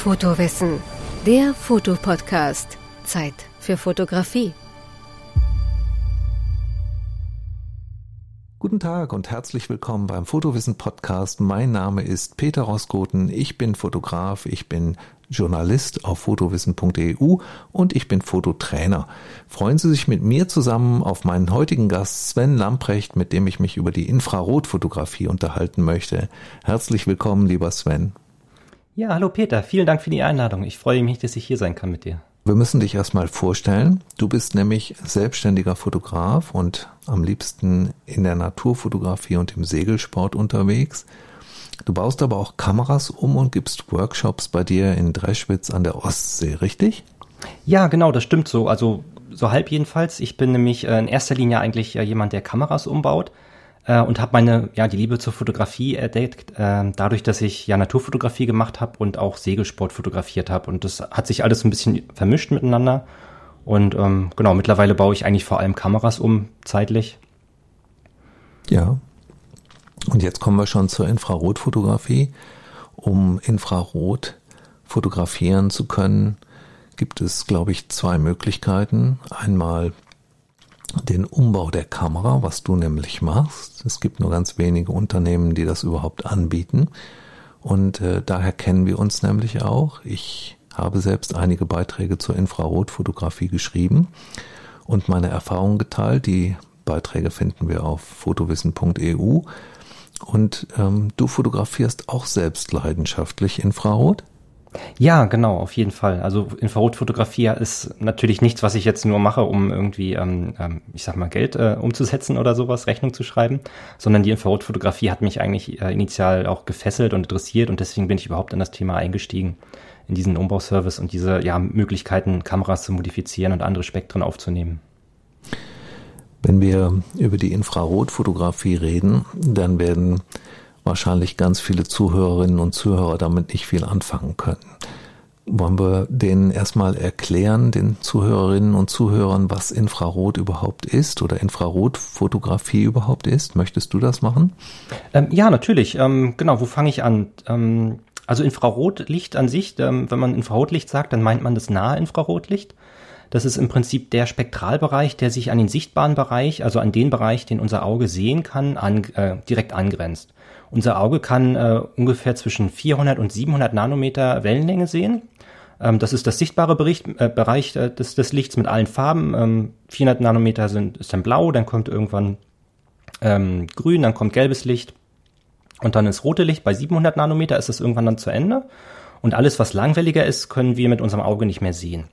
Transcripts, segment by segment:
Fotowissen, der Fotopodcast. Zeit für Fotografie. Guten Tag und herzlich willkommen beim Fotowissen Podcast. Mein Name ist Peter Roskoten. Ich bin Fotograf, ich bin Journalist auf fotowissen.eu und ich bin Fototrainer. Freuen Sie sich mit mir zusammen auf meinen heutigen Gast Sven Lamprecht, mit dem ich mich über die Infrarotfotografie unterhalten möchte. Herzlich willkommen, lieber Sven. Ja, hallo Peter, vielen Dank für die Einladung. Ich freue mich, dass ich hier sein kann mit dir. Wir müssen dich erstmal vorstellen. Du bist nämlich selbstständiger Fotograf und am liebsten in der Naturfotografie und im Segelsport unterwegs. Du baust aber auch Kameras um und gibst Workshops bei dir in Dreschwitz an der Ostsee, richtig? Ja, genau, das stimmt so. Also so halb jedenfalls. Ich bin nämlich äh, in erster Linie eigentlich äh, jemand, der Kameras umbaut äh, und habe meine, ja, die Liebe zur Fotografie entdeckt, äh, dadurch, dass ich ja Naturfotografie gemacht habe und auch Segelsport fotografiert habe. Und das hat sich alles ein bisschen vermischt miteinander. Und ähm, genau, mittlerweile baue ich eigentlich vor allem Kameras um, zeitlich. Ja. Und jetzt kommen wir schon zur Infrarotfotografie. Um Infrarot fotografieren zu können, gibt es, glaube ich, zwei Möglichkeiten. Einmal den Umbau der Kamera, was du nämlich machst. Es gibt nur ganz wenige Unternehmen, die das überhaupt anbieten. Und äh, daher kennen wir uns nämlich auch. Ich habe selbst einige Beiträge zur Infrarotfotografie geschrieben und meine Erfahrungen geteilt. Die Beiträge finden wir auf fotowissen.eu. Und ähm, du fotografierst auch selbst leidenschaftlich Infrarot? Ja, genau, auf jeden Fall. Also Infrarotfotografie ist natürlich nichts, was ich jetzt nur mache, um irgendwie, ähm, ähm, ich sag mal, Geld äh, umzusetzen oder sowas, Rechnung zu schreiben, sondern die Infrarotfotografie hat mich eigentlich äh, initial auch gefesselt und interessiert und deswegen bin ich überhaupt in das Thema eingestiegen, in diesen Umbauservice und diese ja, Möglichkeiten, Kameras zu modifizieren und andere Spektren aufzunehmen. Wenn wir über die Infrarotfotografie reden, dann werden wahrscheinlich ganz viele Zuhörerinnen und Zuhörer damit nicht viel anfangen können. Wollen wir denen erstmal erklären, den Zuhörerinnen und Zuhörern, was Infrarot überhaupt ist oder Infrarotfotografie überhaupt ist? Möchtest du das machen? Ähm, ja, natürlich. Ähm, genau, wo fange ich an? Ähm, also Infrarotlicht an sich, ähm, wenn man Infrarotlicht sagt, dann meint man das nahe Infrarotlicht. Das ist im Prinzip der Spektralbereich, der sich an den sichtbaren Bereich, also an den Bereich, den unser Auge sehen kann, an, äh, direkt angrenzt. Unser Auge kann äh, ungefähr zwischen 400 und 700 Nanometer Wellenlänge sehen. Ähm, das ist das sichtbare Bericht, äh, Bereich äh, des, des Lichts mit allen Farben. Ähm, 400 Nanometer sind, ist dann blau, dann kommt irgendwann ähm, grün, dann kommt gelbes Licht und dann ist rote Licht. Bei 700 Nanometer ist es irgendwann dann zu Ende. Und alles, was langwelliger ist, können wir mit unserem Auge nicht mehr sehen.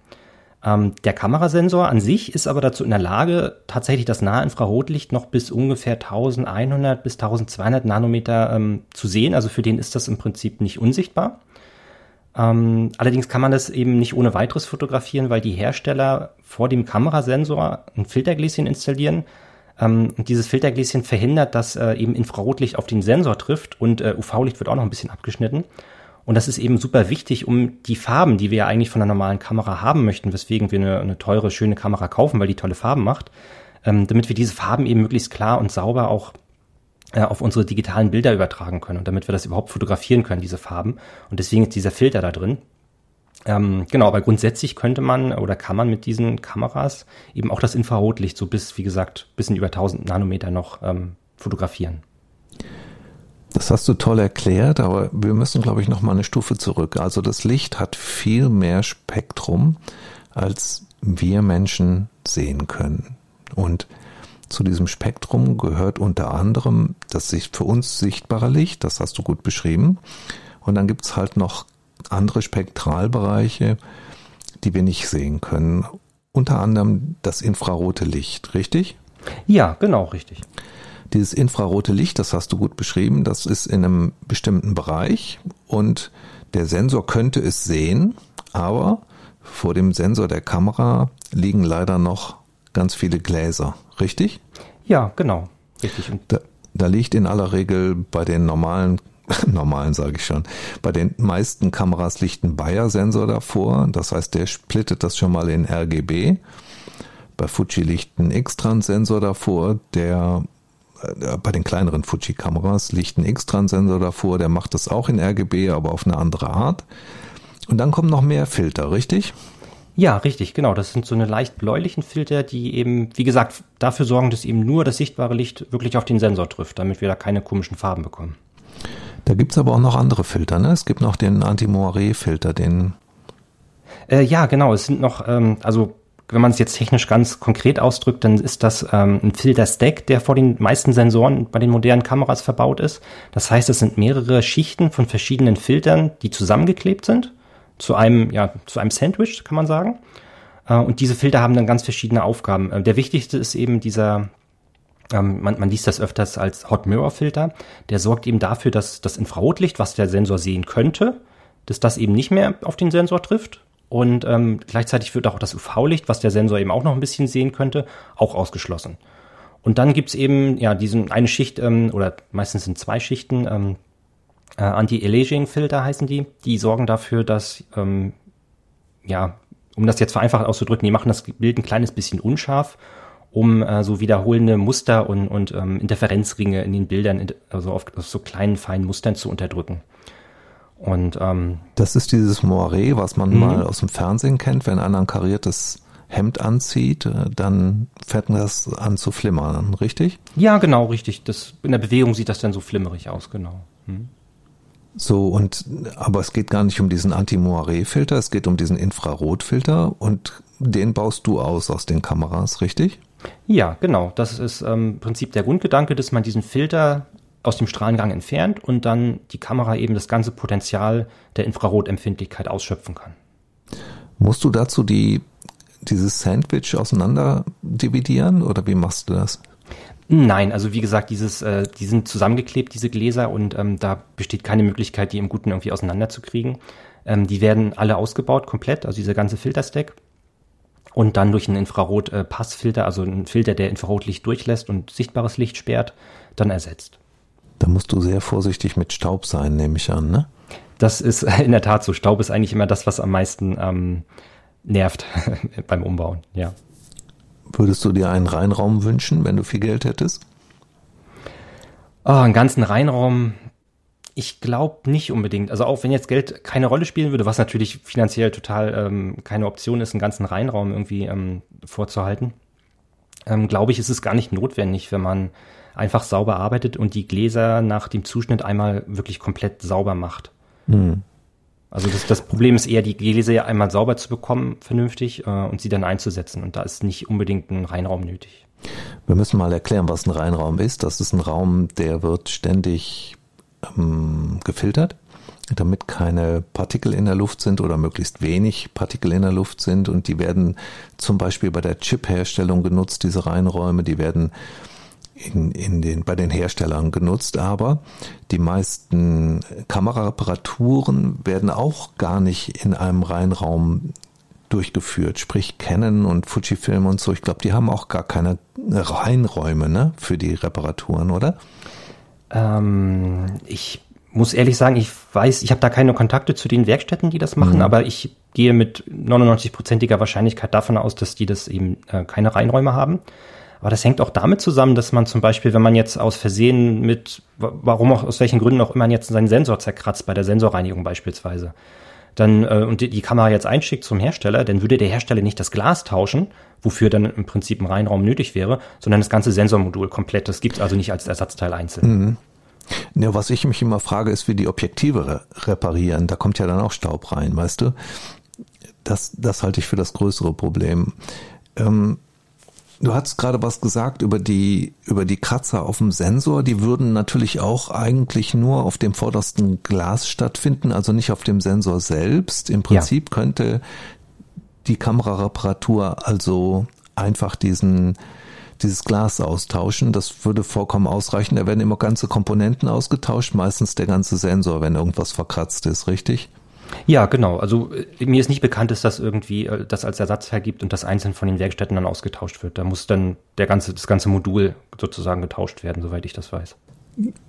Ähm, der Kamerasensor an sich ist aber dazu in der Lage, tatsächlich das Nahinfrarotlicht noch bis ungefähr 1100 bis 1200 Nanometer ähm, zu sehen. Also für den ist das im Prinzip nicht unsichtbar. Ähm, allerdings kann man das eben nicht ohne weiteres fotografieren, weil die Hersteller vor dem Kamerasensor ein Filtergläschen installieren. Ähm, und dieses Filtergläschen verhindert, dass äh, eben Infrarotlicht auf den Sensor trifft und äh, UV-Licht wird auch noch ein bisschen abgeschnitten. Und das ist eben super wichtig, um die Farben, die wir ja eigentlich von einer normalen Kamera haben möchten, weswegen wir eine, eine teure, schöne Kamera kaufen, weil die tolle Farben macht, ähm, damit wir diese Farben eben möglichst klar und sauber auch äh, auf unsere digitalen Bilder übertragen können und damit wir das überhaupt fotografieren können, diese Farben. Und deswegen ist dieser Filter da drin. Ähm, genau, aber grundsätzlich könnte man oder kann man mit diesen Kameras eben auch das Infrarotlicht so bis, wie gesagt, bis in über 1000 Nanometer noch ähm, fotografieren. Das hast du toll erklärt, aber wir müssen, glaube ich, noch mal eine Stufe zurück. Also das Licht hat viel mehr Spektrum, als wir Menschen sehen können. Und zu diesem Spektrum gehört unter anderem das für uns sichtbare Licht, das hast du gut beschrieben. Und dann gibt's halt noch andere Spektralbereiche, die wir nicht sehen können. Unter anderem das infrarote Licht, richtig? Ja, genau, richtig. Dieses infrarote Licht, das hast du gut beschrieben, das ist in einem bestimmten Bereich und der Sensor könnte es sehen, aber vor dem Sensor der Kamera liegen leider noch ganz viele Gläser, richtig? Ja, genau, richtig. Da, da liegt in aller Regel bei den normalen normalen sage ich schon. Bei den meisten Kameras liegt ein Bayer-Sensor davor, das heißt, der splittet das schon mal in RGB. Bei Fuji liegt ein X-Trans-Sensor davor, der bei den kleineren Fuji-Kameras liegt ein X-Trans-Sensor davor, der macht das auch in RGB, aber auf eine andere Art. Und dann kommen noch mehr Filter, richtig? Ja, richtig, genau. Das sind so eine leicht bläulichen Filter, die eben, wie gesagt, dafür sorgen, dass eben nur das sichtbare Licht wirklich auf den Sensor trifft, damit wir da keine komischen Farben bekommen. Da gibt's aber auch noch andere Filter, ne? Es gibt noch den Anti-Moiré-Filter, den. Äh, ja, genau. Es sind noch, ähm, also wenn man es jetzt technisch ganz konkret ausdrückt, dann ist das ähm, ein Filter-Stack, der vor den meisten Sensoren bei den modernen Kameras verbaut ist. Das heißt, es sind mehrere Schichten von verschiedenen Filtern, die zusammengeklebt sind zu einem, ja, zu einem Sandwich, kann man sagen. Äh, und diese Filter haben dann ganz verschiedene Aufgaben. Äh, der wichtigste ist eben dieser, ähm, man, man liest das öfters als Hot Mirror Filter. Der sorgt eben dafür, dass das Infrarotlicht, was der Sensor sehen könnte, dass das eben nicht mehr auf den Sensor trifft. Und ähm, gleichzeitig wird auch das UV-Licht, was der Sensor eben auch noch ein bisschen sehen könnte, auch ausgeschlossen. Und dann gibt's eben ja diesen eine Schicht ähm, oder meistens sind zwei Schichten ähm, äh, Anti-Aliasing-Filter heißen die. Die sorgen dafür, dass, ähm, ja, um das jetzt vereinfacht auszudrücken, die machen das Bild ein kleines bisschen unscharf, um äh, so wiederholende Muster und, und ähm, Interferenzringe in den Bildern, also auf, auf so kleinen, feinen Mustern zu unterdrücken. Und ähm, das ist dieses Moiré, was man mhm. mal aus dem Fernsehen kennt, wenn einer ein kariertes Hemd anzieht, äh, dann fährt das an zu flimmern, richtig? Ja, genau, richtig. Das, in der Bewegung sieht das dann so flimmerig aus, genau. Hm. So, und, aber es geht gar nicht um diesen Anti-Moiré-Filter, es geht um diesen Infrarotfilter und den baust du aus aus den Kameras, richtig? Ja, genau. Das ist ähm, im Prinzip der Grundgedanke, dass man diesen Filter aus dem Strahlengang entfernt und dann die Kamera eben das ganze Potenzial der Infrarotempfindlichkeit ausschöpfen kann. Musst du dazu die, dieses Sandwich auseinander dividieren oder wie machst du das? Nein, also wie gesagt, dieses, äh, die sind zusammengeklebt, diese Gläser, und ähm, da besteht keine Möglichkeit, die im Guten irgendwie auseinanderzukriegen. Ähm, die werden alle ausgebaut, komplett, also dieser ganze Filterstack. Und dann durch einen Infrarot-Passfilter, äh, also einen Filter, der Infrarotlicht durchlässt und sichtbares Licht sperrt, dann ersetzt. Da musst du sehr vorsichtig mit Staub sein, nehme ich an, ne? Das ist in der Tat so. Staub ist eigentlich immer das, was am meisten ähm, nervt beim Umbauen, ja. Würdest du dir einen Reinraum wünschen, wenn du viel Geld hättest? Oh, einen ganzen Reinraum, ich glaube nicht unbedingt. Also auch wenn jetzt Geld keine Rolle spielen würde, was natürlich finanziell total ähm, keine Option ist, einen ganzen Reinraum irgendwie ähm, vorzuhalten, ähm, glaube ich, ist es gar nicht notwendig, wenn man einfach sauber arbeitet und die Gläser nach dem Zuschnitt einmal wirklich komplett sauber macht. Hm. Also das, das Problem ist eher, die Gläser ja einmal sauber zu bekommen, vernünftig, äh, und sie dann einzusetzen. Und da ist nicht unbedingt ein Reinraum nötig. Wir müssen mal erklären, was ein Reinraum ist. Das ist ein Raum, der wird ständig ähm, gefiltert, damit keine Partikel in der Luft sind oder möglichst wenig Partikel in der Luft sind. Und die werden zum Beispiel bei der Chip-Herstellung genutzt, diese Reinräume. Die werden in, in den, bei den Herstellern genutzt, aber die meisten Kamerareparaturen werden auch gar nicht in einem Reinraum durchgeführt, sprich Canon und Fujifilm und so. Ich glaube, die haben auch gar keine Reinräume ne, für die Reparaturen, oder? Ähm, ich muss ehrlich sagen, ich weiß, ich habe da keine Kontakte zu den Werkstätten, die das machen, mhm. aber ich gehe mit 99-prozentiger Wahrscheinlichkeit davon aus, dass die das eben äh, keine Reinräume haben. Aber das hängt auch damit zusammen, dass man zum Beispiel, wenn man jetzt aus Versehen mit, warum auch, aus welchen Gründen auch immer jetzt seinen Sensor zerkratzt, bei der Sensorreinigung beispielsweise, dann, äh, und die, die Kamera jetzt einschickt zum Hersteller, dann würde der Hersteller nicht das Glas tauschen, wofür dann im Prinzip ein Reinraum nötig wäre, sondern das ganze Sensormodul komplett. Das gibt es also nicht als Ersatzteil einzeln. Mhm. Ja, was ich mich immer frage, ist, wie die Objektive reparieren. Da kommt ja dann auch Staub rein, weißt du? Das, das halte ich für das größere Problem. Ähm, Du hast gerade was gesagt über die, über die Kratzer auf dem Sensor. Die würden natürlich auch eigentlich nur auf dem vordersten Glas stattfinden, also nicht auf dem Sensor selbst. Im Prinzip ja. könnte die Kamerareparatur also einfach diesen, dieses Glas austauschen. Das würde vollkommen ausreichen. Da werden immer ganze Komponenten ausgetauscht, meistens der ganze Sensor, wenn irgendwas verkratzt ist, richtig? Ja, genau. Also äh, mir ist nicht bekannt, dass das irgendwie äh, das als Ersatzteil gibt und das einzeln von den Werkstätten dann ausgetauscht wird. Da muss dann der ganze, das ganze Modul sozusagen getauscht werden, soweit ich das weiß.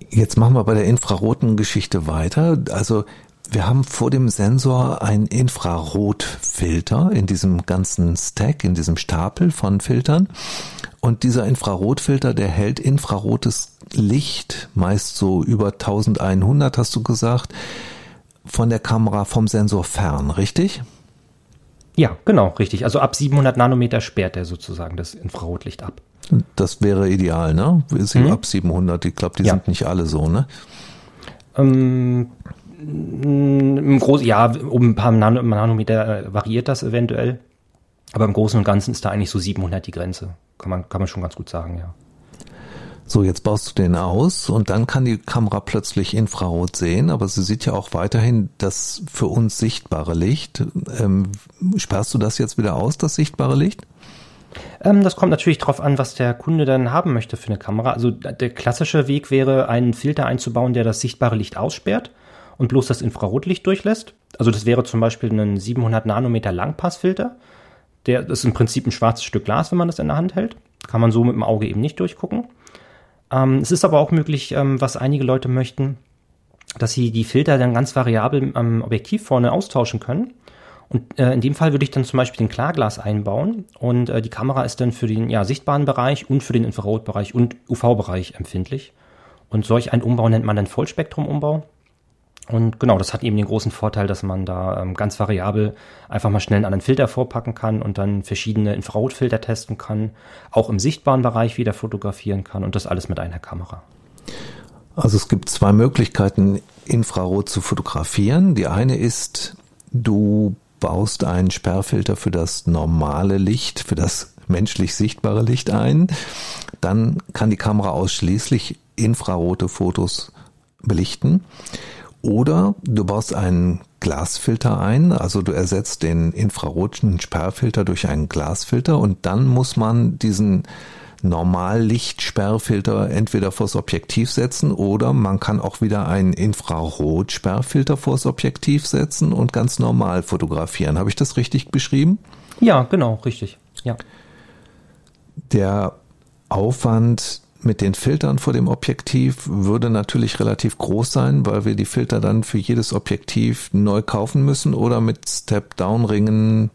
Jetzt machen wir bei der infraroten Geschichte weiter. Also wir haben vor dem Sensor einen Infrarotfilter in diesem ganzen Stack, in diesem Stapel von Filtern. Und dieser Infrarotfilter, der hält infrarotes Licht, meist so über 1100 hast du gesagt, von der Kamera vom Sensor fern, richtig? Ja, genau, richtig. Also ab 700 Nanometer sperrt er sozusagen das Infrarotlicht ab. Das wäre ideal, ne? Mhm. Ab 700, ich glaube, die ja. sind nicht alle so, ne? Ähm, im Großen, ja, um ein paar Nanometer äh, variiert das eventuell. Aber im Großen und Ganzen ist da eigentlich so 700 die Grenze. Kann man, kann man schon ganz gut sagen, ja. So, jetzt baust du den aus und dann kann die Kamera plötzlich Infrarot sehen, aber sie sieht ja auch weiterhin das für uns sichtbare Licht. Ähm, sperrst du das jetzt wieder aus, das sichtbare Licht? Ähm, das kommt natürlich darauf an, was der Kunde dann haben möchte für eine Kamera. Also der klassische Weg wäre, einen Filter einzubauen, der das sichtbare Licht aussperrt und bloß das Infrarotlicht durchlässt. Also das wäre zum Beispiel ein 700 Nanometer Langpassfilter. Der ist im Prinzip ein schwarzes Stück Glas, wenn man das in der Hand hält. Kann man so mit dem Auge eben nicht durchgucken. Ähm, es ist aber auch möglich, ähm, was einige Leute möchten, dass sie die Filter dann ganz variabel am Objektiv vorne austauschen können. Und äh, in dem Fall würde ich dann zum Beispiel den Klarglas einbauen und äh, die Kamera ist dann für den ja, sichtbaren Bereich und für den Infrarotbereich und UV-Bereich empfindlich. Und solch einen Umbau nennt man dann Vollspektrum-Umbau. Und genau, das hat eben den großen Vorteil, dass man da ähm, ganz variabel einfach mal schnell einen anderen Filter vorpacken kann und dann verschiedene Infrarotfilter testen kann, auch im sichtbaren Bereich wieder fotografieren kann und das alles mit einer Kamera. Also es gibt zwei Möglichkeiten, Infrarot zu fotografieren. Die eine ist, du baust einen Sperrfilter für das normale Licht, für das menschlich sichtbare Licht ein. Dann kann die Kamera ausschließlich infrarote Fotos belichten. Oder du baust einen Glasfilter ein, also du ersetzt den infraroten Sperrfilter durch einen Glasfilter und dann muss man diesen Normallichtsperrfilter entweder vors Objektiv setzen oder man kann auch wieder einen Infrarotsperrfilter vors Objektiv setzen und ganz normal fotografieren. Habe ich das richtig beschrieben? Ja, genau, richtig. Ja. Der Aufwand mit den Filtern vor dem Objektiv würde natürlich relativ groß sein, weil wir die Filter dann für jedes Objektiv neu kaufen müssen oder mit Step-Down-Ringen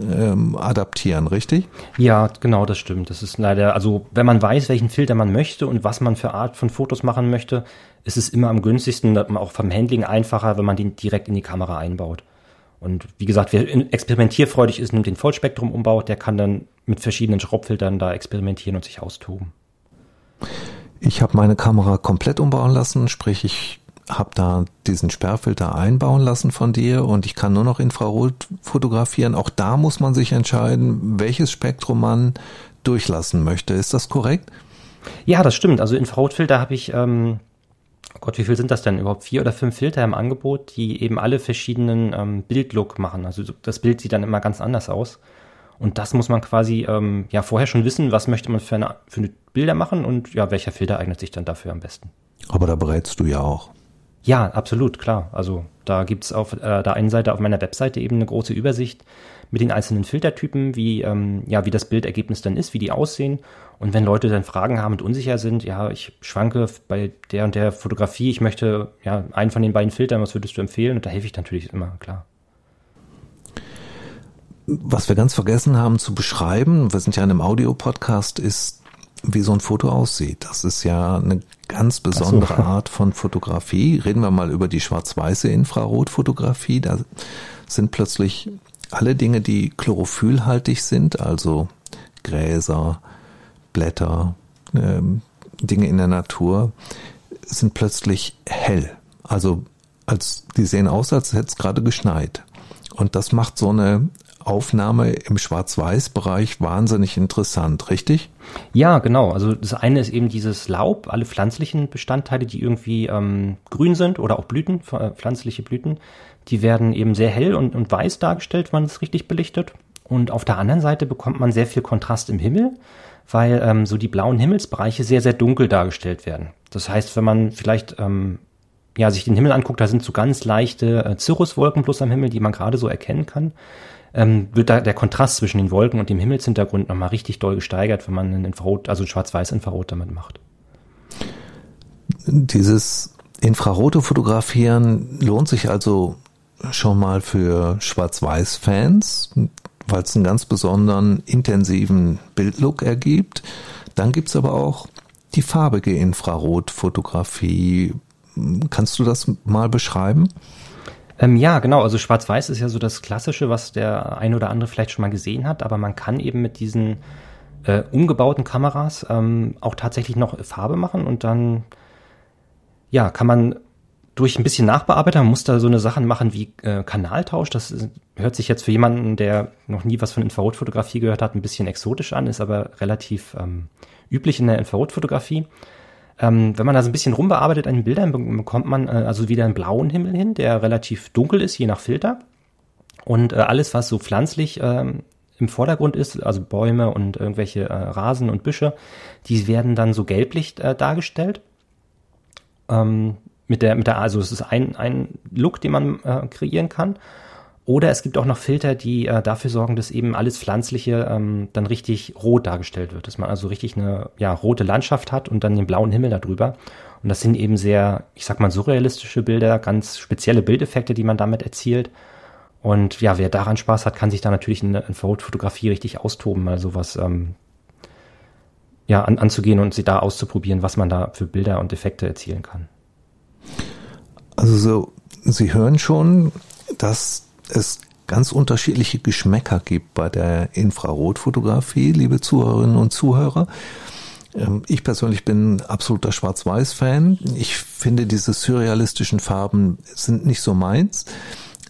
ähm, adaptieren, richtig? Ja, genau, das stimmt. Das ist leider, also wenn man weiß, welchen Filter man möchte und was man für Art von Fotos machen möchte, ist es immer am günstigsten, auch vom Handling einfacher, wenn man den direkt in die Kamera einbaut. Und wie gesagt, wer experimentierfreudig ist, nimmt den Vollspektrum-Umbau, der kann dann mit verschiedenen Schraubfiltern da experimentieren und sich austoben. Ich habe meine Kamera komplett umbauen lassen, sprich ich habe da diesen Sperrfilter einbauen lassen von dir und ich kann nur noch Infrarot fotografieren. Auch da muss man sich entscheiden, welches Spektrum man durchlassen möchte. Ist das korrekt? Ja, das stimmt. Also Infrarotfilter habe ich, ähm, oh Gott, wie viel sind das denn überhaupt? Vier oder fünf Filter im Angebot, die eben alle verschiedenen ähm, Bildlook machen. Also das Bild sieht dann immer ganz anders aus. Und das muss man quasi ähm, ja vorher schon wissen, was möchte man für eine, für eine Bilder machen und ja, welcher Filter eignet sich dann dafür am besten. Aber da berätst du ja auch. Ja, absolut, klar. Also da gibt's auf äh, der einen Seite auf meiner Webseite eben eine große Übersicht mit den einzelnen Filtertypen, wie, ähm, ja, wie das Bildergebnis dann ist, wie die aussehen. Und wenn Leute dann Fragen haben und unsicher sind, ja, ich schwanke bei der und der Fotografie, ich möchte ja einen von den beiden Filtern, was würdest du empfehlen? Und da helfe ich natürlich immer, klar. Was wir ganz vergessen haben zu beschreiben, wir sind ja in einem Audiopodcast, ist, wie so ein Foto aussieht. Das ist ja eine ganz besondere so. Art von Fotografie. Reden wir mal über die schwarz-weiße Infrarotfotografie. Da sind plötzlich alle Dinge, die chlorophyllhaltig sind, also Gräser, Blätter, ähm, Dinge in der Natur, sind plötzlich hell. Also als die sehen aus, als hätte es gerade geschneit. Und das macht so eine Aufnahme im Schwarz-Weiß-Bereich wahnsinnig interessant, richtig? Ja, genau. Also das eine ist eben dieses Laub, alle pflanzlichen Bestandteile, die irgendwie ähm, grün sind oder auch Blüten, äh, pflanzliche Blüten, die werden eben sehr hell und, und weiß dargestellt, wenn man es richtig belichtet. Und auf der anderen Seite bekommt man sehr viel Kontrast im Himmel, weil ähm, so die blauen Himmelsbereiche sehr, sehr dunkel dargestellt werden. Das heißt, wenn man vielleicht ähm, ja, sich den Himmel anguckt, da sind so ganz leichte äh, Cirruswolken bloß am Himmel, die man gerade so erkennen kann ähm, wird da der Kontrast zwischen den Wolken und dem Himmelshintergrund nochmal richtig doll gesteigert, wenn man ein Infrarot, also Schwarz-Weiß-Infrarot damit macht. Dieses infrarote Fotografieren lohnt sich also schon mal für Schwarz-Weiß-Fans, weil es einen ganz besonderen intensiven Bildlook ergibt. Dann gibt's aber auch die farbige Infrarotfotografie. Kannst du das mal beschreiben? Ähm, ja, genau. Also Schwarz-Weiß ist ja so das Klassische, was der ein oder andere vielleicht schon mal gesehen hat. Aber man kann eben mit diesen äh, umgebauten Kameras ähm, auch tatsächlich noch Farbe machen und dann ja kann man durch ein bisschen Nachbearbeitung muss da so eine Sachen machen wie äh, Kanaltausch. Das hört sich jetzt für jemanden, der noch nie was von Infrarotfotografie gehört hat, ein bisschen exotisch an, ist aber relativ ähm, üblich in der Infrarotfotografie. Ähm, wenn man da so ein bisschen rumbearbeitet an den Bildern, bekommt man äh, also wieder einen blauen Himmel hin, der relativ dunkel ist, je nach Filter. Und äh, alles, was so pflanzlich ähm, im Vordergrund ist, also Bäume und irgendwelche äh, Rasen und Büsche, die werden dann so gelblich äh, dargestellt. Ähm, mit der, mit der, also es ist ein, ein Look, den man äh, kreieren kann. Oder es gibt auch noch Filter, die äh, dafür sorgen, dass eben alles Pflanzliche ähm, dann richtig rot dargestellt wird. Dass man also richtig eine ja, rote Landschaft hat und dann den blauen Himmel darüber. Und das sind eben sehr, ich sag mal, surrealistische Bilder, ganz spezielle Bildeffekte, die man damit erzielt. Und ja, wer daran Spaß hat, kann sich da natürlich in der Infrarotfotografie richtig austoben, mal sowas ähm, ja, an, anzugehen und sie da auszuprobieren, was man da für Bilder und Effekte erzielen kann. Also so, Sie hören schon, dass es ganz unterschiedliche Geschmäcker gibt bei der Infrarotfotografie, liebe Zuhörerinnen und Zuhörer. Ähm, ich persönlich bin absoluter Schwarz-Weiß-Fan. Ich finde, diese surrealistischen Farben sind nicht so meins.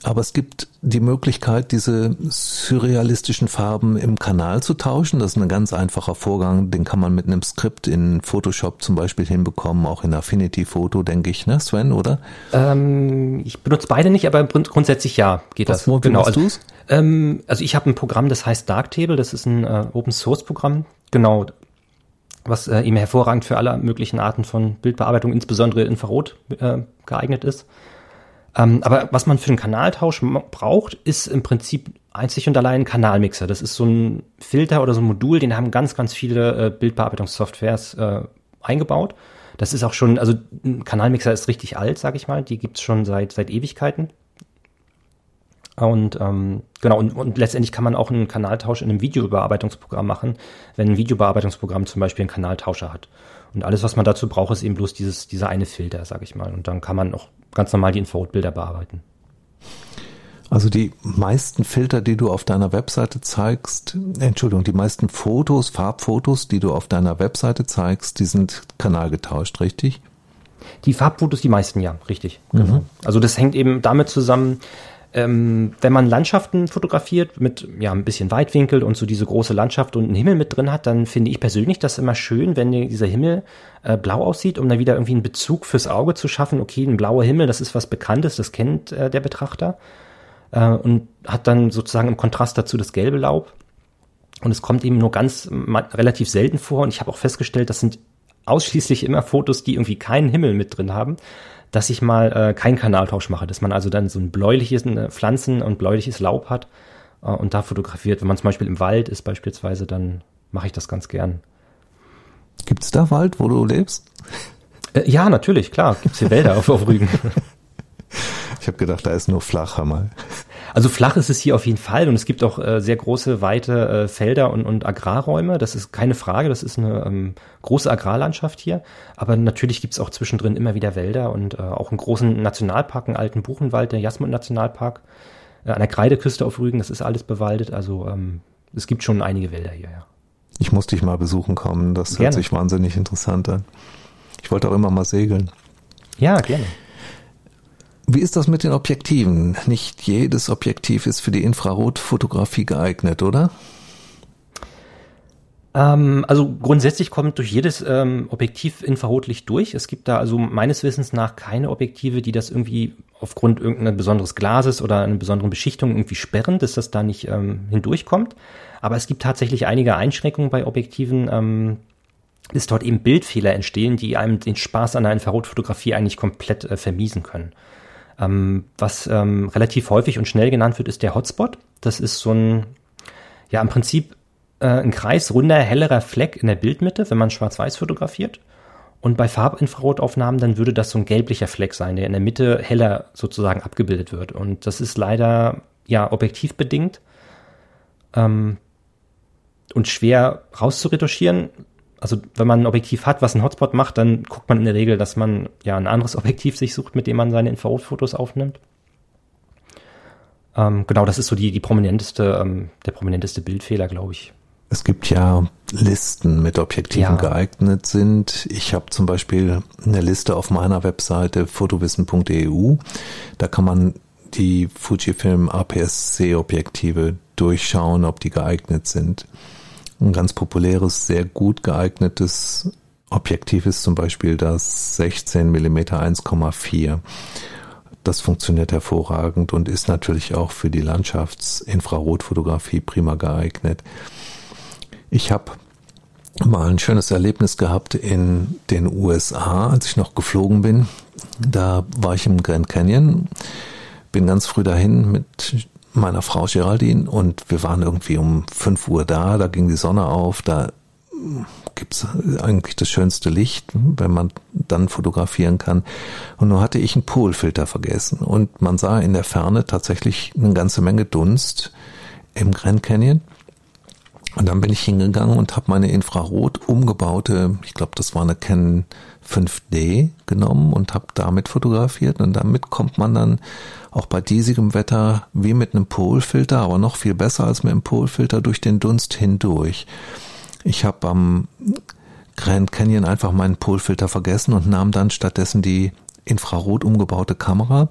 Aber es gibt die Möglichkeit, diese surrealistischen Farben im Kanal zu tauschen. Das ist ein ganz einfacher Vorgang. Den kann man mit einem Skript in Photoshop zum Beispiel hinbekommen, auch in Affinity Photo, denke ich, ne, Sven, oder? Ähm, ich benutze beide nicht, aber grundsätzlich ja, geht Was, das. Wo genau. Also, ähm, also ich habe ein Programm, das heißt Darktable. Das ist ein äh, Open Source Programm. Genau. Was äh, eben hervorragend für alle möglichen Arten von Bildbearbeitung, insbesondere Infrarot, äh, geeignet ist. Ähm, aber was man für einen Kanaltausch braucht, ist im Prinzip einzig und allein ein Kanalmixer. Das ist so ein Filter oder so ein Modul, den haben ganz, ganz viele äh, Bildbearbeitungssoftwares äh, eingebaut. Das ist auch schon, also ein Kanalmixer ist richtig alt, sag ich mal. Die gibt's schon seit, seit Ewigkeiten. Und ähm, genau, und, und letztendlich kann man auch einen Kanaltausch in einem Videobearbeitungsprogramm machen, wenn ein Videobearbeitungsprogramm zum Beispiel einen Kanaltauscher hat. Und alles, was man dazu braucht, ist eben bloß dieses, dieser eine Filter, sag ich mal. Und dann kann man auch ganz normal die Infrarotbilder bearbeiten. Also die meisten Filter, die du auf deiner Webseite zeigst, Entschuldigung, die meisten Fotos, Farbfotos, die du auf deiner Webseite zeigst, die sind kanalgetauscht, richtig? Die Farbfotos, die meisten ja, richtig. Mhm. Genau. Also das hängt eben damit zusammen, ähm, wenn man Landschaften fotografiert mit ja ein bisschen Weitwinkel und so diese große Landschaft und einen Himmel mit drin hat, dann finde ich persönlich das immer schön, wenn dieser Himmel äh, blau aussieht, um da wieder irgendwie einen Bezug fürs Auge zu schaffen. Okay, ein blauer Himmel, das ist was Bekanntes, das kennt äh, der Betrachter äh, und hat dann sozusagen im Kontrast dazu das gelbe Laub. Und es kommt eben nur ganz relativ selten vor. Und ich habe auch festgestellt, das sind ausschließlich immer Fotos, die irgendwie keinen Himmel mit drin haben dass ich mal äh, keinen Kanaltausch mache, dass man also dann so ein bläuliches äh, Pflanzen und bläuliches Laub hat äh, und da fotografiert. Wenn man zum Beispiel im Wald ist beispielsweise, dann mache ich das ganz gern. Gibt es da Wald, wo du lebst? Äh, ja, natürlich, klar. Gibt es hier Wälder auf, auf Rügen. Ich habe gedacht, da ist nur flach, mal. Also flach ist es hier auf jeden Fall und es gibt auch äh, sehr große, weite äh, Felder und, und Agrarräume. Das ist keine Frage, das ist eine ähm, große Agrarlandschaft hier. Aber natürlich gibt es auch zwischendrin immer wieder Wälder und äh, auch einen großen Nationalpark, einen alten Buchenwald, der Jasmund-Nationalpark, äh, an der Kreideküste auf Rügen, das ist alles bewaldet. Also ähm, es gibt schon einige Wälder hier, ja. Ich muss dich mal besuchen kommen, das gerne. hört sich wahnsinnig interessant an. Ich wollte auch immer mal segeln. Ja, gerne. Wie ist das mit den Objektiven? Nicht jedes Objektiv ist für die Infrarotfotografie geeignet, oder? Ähm, also grundsätzlich kommt durch jedes ähm, Objektiv Infrarotlicht durch. Es gibt da also meines Wissens nach keine Objektive, die das irgendwie aufgrund irgendeines besonderes Glases oder einer besonderen Beschichtung irgendwie sperren, dass das da nicht ähm, hindurchkommt. Aber es gibt tatsächlich einige Einschränkungen bei Objektiven, ähm, dass dort eben Bildfehler entstehen, die einem den Spaß an der Infrarotfotografie eigentlich komplett äh, vermiesen können. Ähm, was ähm, relativ häufig und schnell genannt wird, ist der Hotspot. Das ist so ein, ja, im Prinzip äh, ein kreisrunder, hellerer Fleck in der Bildmitte, wenn man schwarz-weiß fotografiert. Und bei Farbinfrarotaufnahmen, dann würde das so ein gelblicher Fleck sein, der in der Mitte heller sozusagen abgebildet wird. Und das ist leider, ja, objektivbedingt ähm, und schwer rauszuretuschieren also wenn man ein Objektiv hat, was einen Hotspot macht, dann guckt man in der Regel, dass man ja ein anderes Objektiv sich sucht, mit dem man seine Infrarotfotos aufnimmt. Ähm, genau, das ist so die, die prominenteste, ähm, der prominenteste Bildfehler, glaube ich. Es gibt ja Listen mit Objektiven ja. geeignet sind. Ich habe zum Beispiel eine Liste auf meiner Webseite fotowissen.eu. Da kann man die Fujifilm APS-C Objektive durchschauen, ob die geeignet sind. Ein ganz populäres, sehr gut geeignetes Objektiv ist zum Beispiel das 16 mm 1,4. Das funktioniert hervorragend und ist natürlich auch für die Landschaftsinfrarotfotografie prima geeignet. Ich habe mal ein schönes Erlebnis gehabt in den USA, als ich noch geflogen bin. Da war ich im Grand Canyon, bin ganz früh dahin mit meiner Frau Geraldine und wir waren irgendwie um 5 Uhr da, da ging die Sonne auf, da gibt's eigentlich das schönste Licht, wenn man dann fotografieren kann. Und nur hatte ich einen Polfilter vergessen und man sah in der Ferne tatsächlich eine ganze Menge Dunst im Grand Canyon. Und dann bin ich hingegangen und habe meine Infrarot umgebaute, ich glaube, das war eine Canon 5D genommen und habe damit fotografiert. Und damit kommt man dann auch bei diesigem Wetter wie mit einem Polfilter, aber noch viel besser als mit einem Polfilter durch den Dunst hindurch. Ich habe am Grand Canyon einfach meinen Polfilter vergessen und nahm dann stattdessen die Infrarot umgebaute Kamera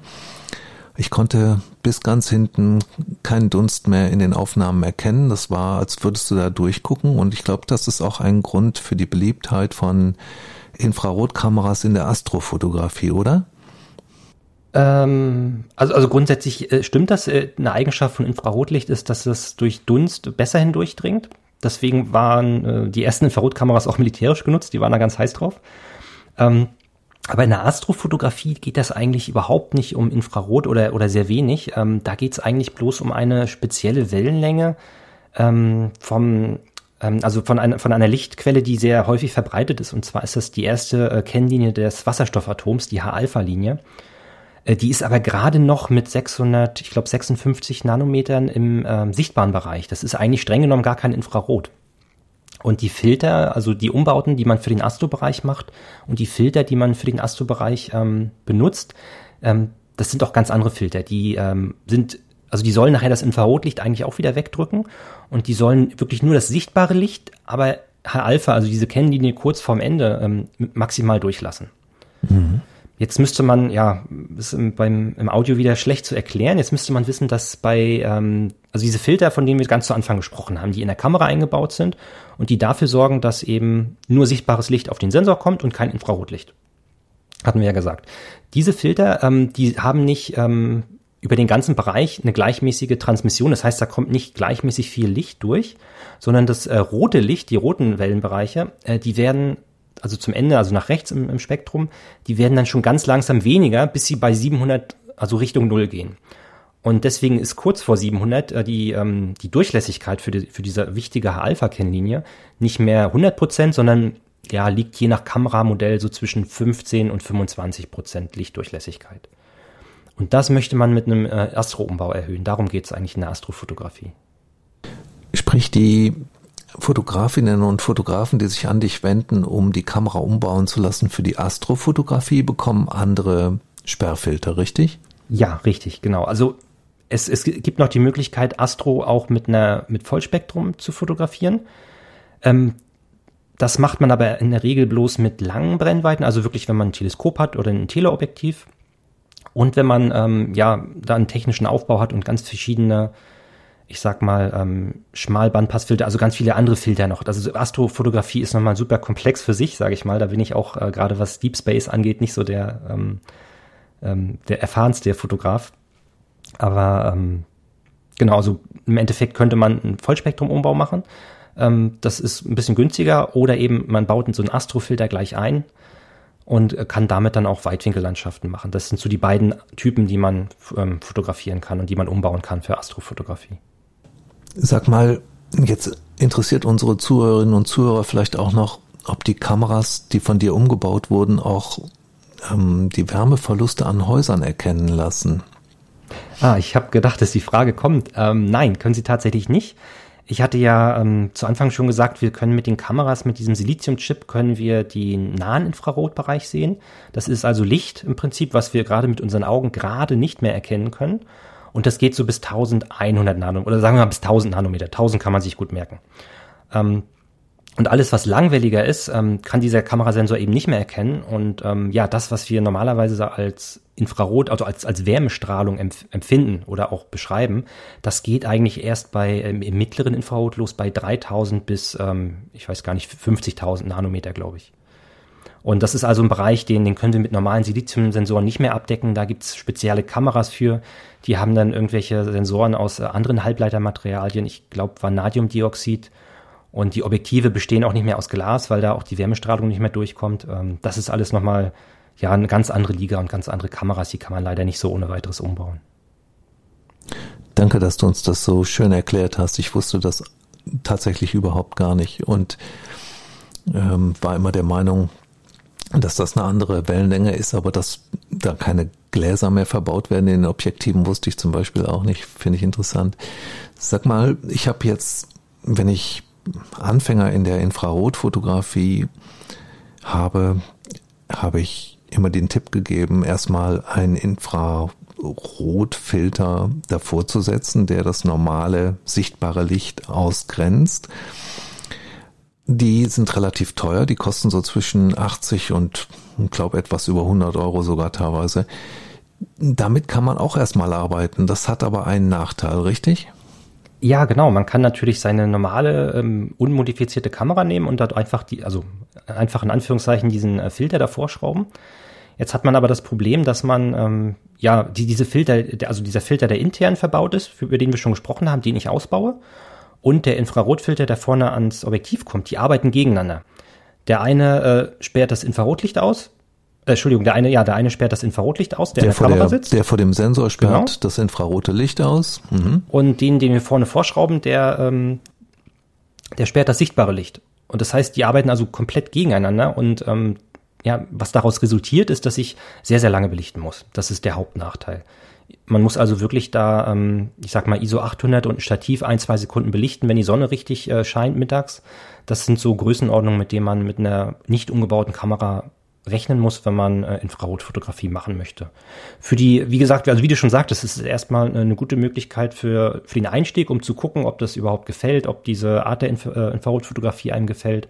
ich konnte bis ganz hinten keinen Dunst mehr in den Aufnahmen erkennen. Das war, als würdest du da durchgucken. Und ich glaube, das ist auch ein Grund für die Beliebtheit von Infrarotkameras in der Astrofotografie, oder? Ähm, also, also grundsätzlich äh, stimmt das. Äh, eine Eigenschaft von Infrarotlicht ist, dass es durch Dunst besser hindurchdringt. Deswegen waren äh, die ersten Infrarotkameras auch militärisch genutzt. Die waren da ganz heiß drauf. Ähm, aber in der Astrofotografie geht das eigentlich überhaupt nicht um Infrarot oder, oder sehr wenig. Ähm, da geht es eigentlich bloß um eine spezielle Wellenlänge ähm, vom, ähm, also von, einer von einer Lichtquelle, die sehr häufig verbreitet ist. Und zwar ist das die erste äh, Kennlinie des Wasserstoffatoms, die H-Alpha-Linie. Äh, die ist aber gerade noch mit 600, ich glaube 56 Nanometern im ähm, sichtbaren Bereich. Das ist eigentlich streng genommen gar kein Infrarot. Und die Filter, also die Umbauten, die man für den Astro-Bereich macht und die Filter, die man für den Astro-Bereich ähm, benutzt, ähm, das sind auch ganz andere Filter. Die ähm, sind, also die sollen nachher das Infrarotlicht eigentlich auch wieder wegdrücken und die sollen wirklich nur das sichtbare Licht, aber H-Alpha, also diese Kennlinie kurz vorm Ende, ähm, maximal durchlassen. Mhm. Jetzt müsste man, ja, ist im, beim, im Audio wieder schlecht zu erklären. Jetzt müsste man wissen, dass bei, ähm, also diese Filter, von denen wir ganz zu Anfang gesprochen haben, die in der Kamera eingebaut sind und die dafür sorgen, dass eben nur sichtbares Licht auf den Sensor kommt und kein Infrarotlicht. Hatten wir ja gesagt. Diese Filter, ähm, die haben nicht ähm, über den ganzen Bereich eine gleichmäßige Transmission. Das heißt, da kommt nicht gleichmäßig viel Licht durch, sondern das äh, rote Licht, die roten Wellenbereiche, äh, die werden also zum Ende, also nach rechts im, im Spektrum, die werden dann schon ganz langsam weniger, bis sie bei 700, also Richtung Null gehen. Und deswegen ist kurz vor 700 äh, die, ähm, die Durchlässigkeit für, die, für diese wichtige H-Alpha-Kennlinie nicht mehr 100 Prozent, sondern ja, liegt je nach Kameramodell so zwischen 15 und 25 Prozent Lichtdurchlässigkeit. Und das möchte man mit einem äh, Astro-Umbau erhöhen. Darum geht es eigentlich in der Astrofotografie. Sprich, die Fotografinnen und Fotografen, die sich an dich wenden, um die Kamera umbauen zu lassen für die Astrofotografie, bekommen andere Sperrfilter, richtig? Ja, richtig, genau. Also es, es gibt noch die Möglichkeit, Astro auch mit einer mit Vollspektrum zu fotografieren. Ähm, das macht man aber in der Regel bloß mit langen Brennweiten, also wirklich, wenn man ein Teleskop hat oder ein Teleobjektiv. Und wenn man ähm, ja da einen technischen Aufbau hat und ganz verschiedene ich sag mal, ähm, Schmalbandpassfilter, also ganz viele andere Filter noch. Also Astrofotografie ist nochmal super komplex für sich, sage ich mal. Da bin ich auch äh, gerade was Deep Space angeht nicht so der, ähm, ähm, der erfahrenste Fotograf. Aber ähm, genau, also im Endeffekt könnte man einen Vollspektrum-Umbau machen. Ähm, das ist ein bisschen günstiger oder eben man baut so einen Astrofilter gleich ein und kann damit dann auch Weitwinkellandschaften machen. Das sind so die beiden Typen, die man ähm, fotografieren kann und die man umbauen kann für Astrofotografie. Sag mal, jetzt interessiert unsere Zuhörerinnen und Zuhörer vielleicht auch noch, ob die Kameras, die von dir umgebaut wurden, auch ähm, die Wärmeverluste an Häusern erkennen lassen. Ah, ich habe gedacht, dass die Frage kommt. Ähm, nein, können sie tatsächlich nicht. Ich hatte ja ähm, zu Anfang schon gesagt, wir können mit den Kameras, mit diesem Silizium-Chip, können wir den nahen Infrarotbereich sehen. Das ist also Licht im Prinzip, was wir gerade mit unseren Augen gerade nicht mehr erkennen können. Und das geht so bis 1100 Nanometer, oder sagen wir mal bis 1000 Nanometer. 1000 kann man sich gut merken. Ähm, und alles, was langwelliger ist, ähm, kann dieser Kamerasensor eben nicht mehr erkennen. Und ähm, ja, das, was wir normalerweise als Infrarot, also als, als Wärmestrahlung empf empfinden oder auch beschreiben, das geht eigentlich erst bei ähm, im mittleren Infrarot los bei 3000 bis, ähm, ich weiß gar nicht, 50.000 Nanometer, glaube ich. Und das ist also ein Bereich, den, den können wir mit normalen Silizium-Sensoren nicht mehr abdecken. Da gibt's spezielle Kameras für. Die haben dann irgendwelche Sensoren aus äh, anderen Halbleitermaterialien. Ich glaube, Vanadiumdioxid und die Objektive bestehen auch nicht mehr aus Glas, weil da auch die Wärmestrahlung nicht mehr durchkommt. Ähm, das ist alles nochmal ja, eine ganz andere Liga und ganz andere Kameras. Die kann man leider nicht so ohne weiteres umbauen. Danke, dass du uns das so schön erklärt hast. Ich wusste das tatsächlich überhaupt gar nicht und ähm, war immer der Meinung, dass das eine andere Wellenlänge ist, aber dass da keine Gläser mehr verbaut werden in den Objektiven, wusste ich zum Beispiel auch nicht. Finde ich interessant. Sag mal, ich habe jetzt, wenn ich Anfänger in der Infrarotfotografie habe, habe ich immer den Tipp gegeben, erstmal einen Infrarotfilter davor zu setzen, der das normale sichtbare Licht ausgrenzt. Die sind relativ teuer, die kosten so zwischen 80 und, ich glaube, etwas über 100 Euro sogar teilweise. Damit kann man auch erstmal arbeiten. Das hat aber einen Nachteil, richtig? Ja, genau. Man kann natürlich seine normale, ähm, unmodifizierte Kamera nehmen und dort einfach die, also einfach in Anführungszeichen diesen äh, Filter davor schrauben. Jetzt hat man aber das Problem, dass man, ähm, ja, die, diese Filter, also dieser Filter, der intern verbaut ist, über den wir schon gesprochen haben, den ich ausbaue, und der Infrarotfilter, der vorne ans Objektiv kommt, die arbeiten gegeneinander. Der eine äh, sperrt das Infrarotlicht aus, äh, Entschuldigung, der eine, ja, der eine sperrt das Infrarotlicht aus, der, der in der Kamera der, sitzt. Der vor dem Sensor sperrt genau. das infrarote Licht aus. Mhm. Und den, den wir vorne vorschrauben, der, ähm, der sperrt das sichtbare Licht. Und das heißt, die arbeiten also komplett gegeneinander und ähm, ja, was daraus resultiert, ist, dass ich sehr, sehr lange belichten muss. Das ist der Hauptnachteil. Man muss also wirklich da, ähm, ich sag mal, ISO 800 und ein Stativ ein, zwei Sekunden belichten, wenn die Sonne richtig äh, scheint mittags. Das sind so Größenordnungen, mit denen man mit einer nicht umgebauten Kamera rechnen muss, wenn man äh, Infrarotfotografie machen möchte. Für die, wie gesagt, also wie du schon sagtest, ist es erstmal eine gute Möglichkeit für, für den Einstieg, um zu gucken, ob das überhaupt gefällt, ob diese Art der Inf äh, Infrarotfotografie einem gefällt.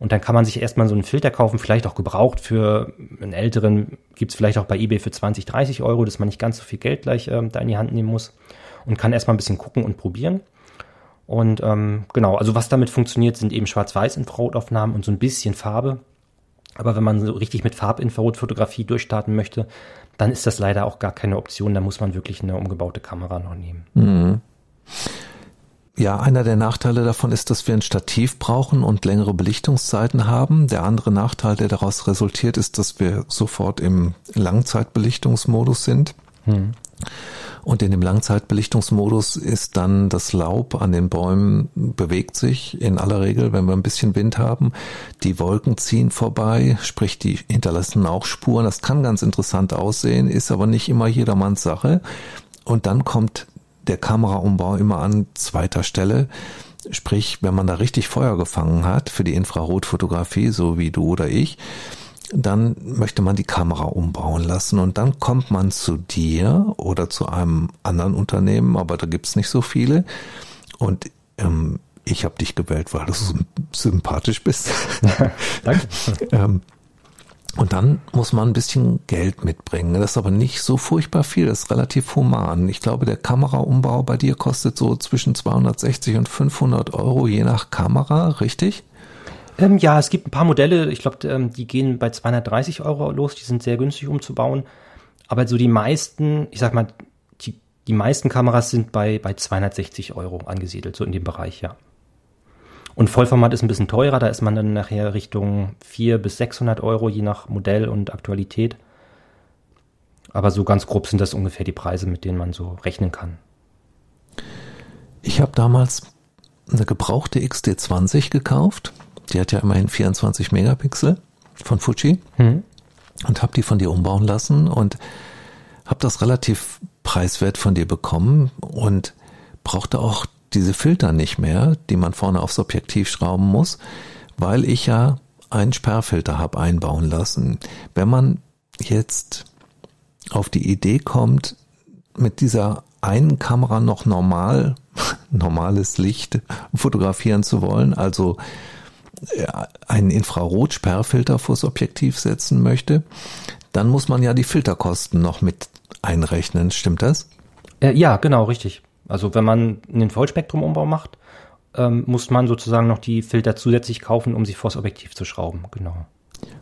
Und dann kann man sich erstmal so einen Filter kaufen, vielleicht auch gebraucht für einen älteren, gibt's vielleicht auch bei eBay für 20, 30 Euro, dass man nicht ganz so viel Geld gleich äh, da in die Hand nehmen muss und kann erstmal ein bisschen gucken und probieren. Und ähm, genau, also was damit funktioniert, sind eben Schwarz-Weiß-Infrarotaufnahmen und so ein bisschen Farbe. Aber wenn man so richtig mit Farbinfrarotfotografie durchstarten möchte, dann ist das leider auch gar keine Option. Da muss man wirklich eine umgebaute Kamera noch nehmen. Mhm. Ja, einer der Nachteile davon ist, dass wir ein Stativ brauchen und längere Belichtungszeiten haben. Der andere Nachteil, der daraus resultiert, ist, dass wir sofort im Langzeitbelichtungsmodus sind. Mhm. Und in dem Langzeitbelichtungsmodus ist dann das Laub an den Bäumen bewegt sich in aller Regel, wenn wir ein bisschen Wind haben. Die Wolken ziehen vorbei, sprich die hinterlassen auch Spuren. Das kann ganz interessant aussehen, ist aber nicht immer jedermanns Sache. Und dann kommt der Kameraumbau immer an zweiter Stelle. Sprich, wenn man da richtig Feuer gefangen hat für die Infrarotfotografie, so wie du oder ich, dann möchte man die Kamera umbauen lassen und dann kommt man zu dir oder zu einem anderen Unternehmen, aber da gibt's nicht so viele. Und ähm, ich habe dich gewählt, weil du so sympathisch bist. Danke. ähm, und dann muss man ein bisschen Geld mitbringen. Das ist aber nicht so furchtbar viel, das ist relativ human. Ich glaube, der Kameraumbau bei dir kostet so zwischen 260 und 500 Euro je nach Kamera, richtig? Ähm, ja, es gibt ein paar Modelle, ich glaube, ähm, die gehen bei 230 Euro los, die sind sehr günstig umzubauen. Aber so die meisten, ich sag mal, die, die meisten Kameras sind bei, bei 260 Euro angesiedelt, so in dem Bereich, ja. Und Vollformat ist ein bisschen teurer, da ist man dann nachher Richtung 400 bis 600 Euro, je nach Modell und Aktualität. Aber so ganz grob sind das ungefähr die Preise, mit denen man so rechnen kann. Ich habe damals eine gebrauchte XD20 gekauft die hat ja immerhin 24 Megapixel von Fuji. Mhm. Und habe die von dir umbauen lassen und habe das relativ preiswert von dir bekommen und brauchte auch diese Filter nicht mehr, die man vorne aufs Objektiv schrauben muss, weil ich ja einen Sperrfilter habe einbauen lassen. Wenn man jetzt auf die Idee kommt, mit dieser einen Kamera noch normal, normales Licht fotografieren zu wollen, also einen Infrarotsperrfilter vors Objektiv setzen möchte, dann muss man ja die Filterkosten noch mit einrechnen. Stimmt das? Äh, ja, genau, richtig. Also wenn man einen Vollspektrum-Umbau macht, ähm, muss man sozusagen noch die Filter zusätzlich kaufen, um sie vors Objektiv zu schrauben. Genau.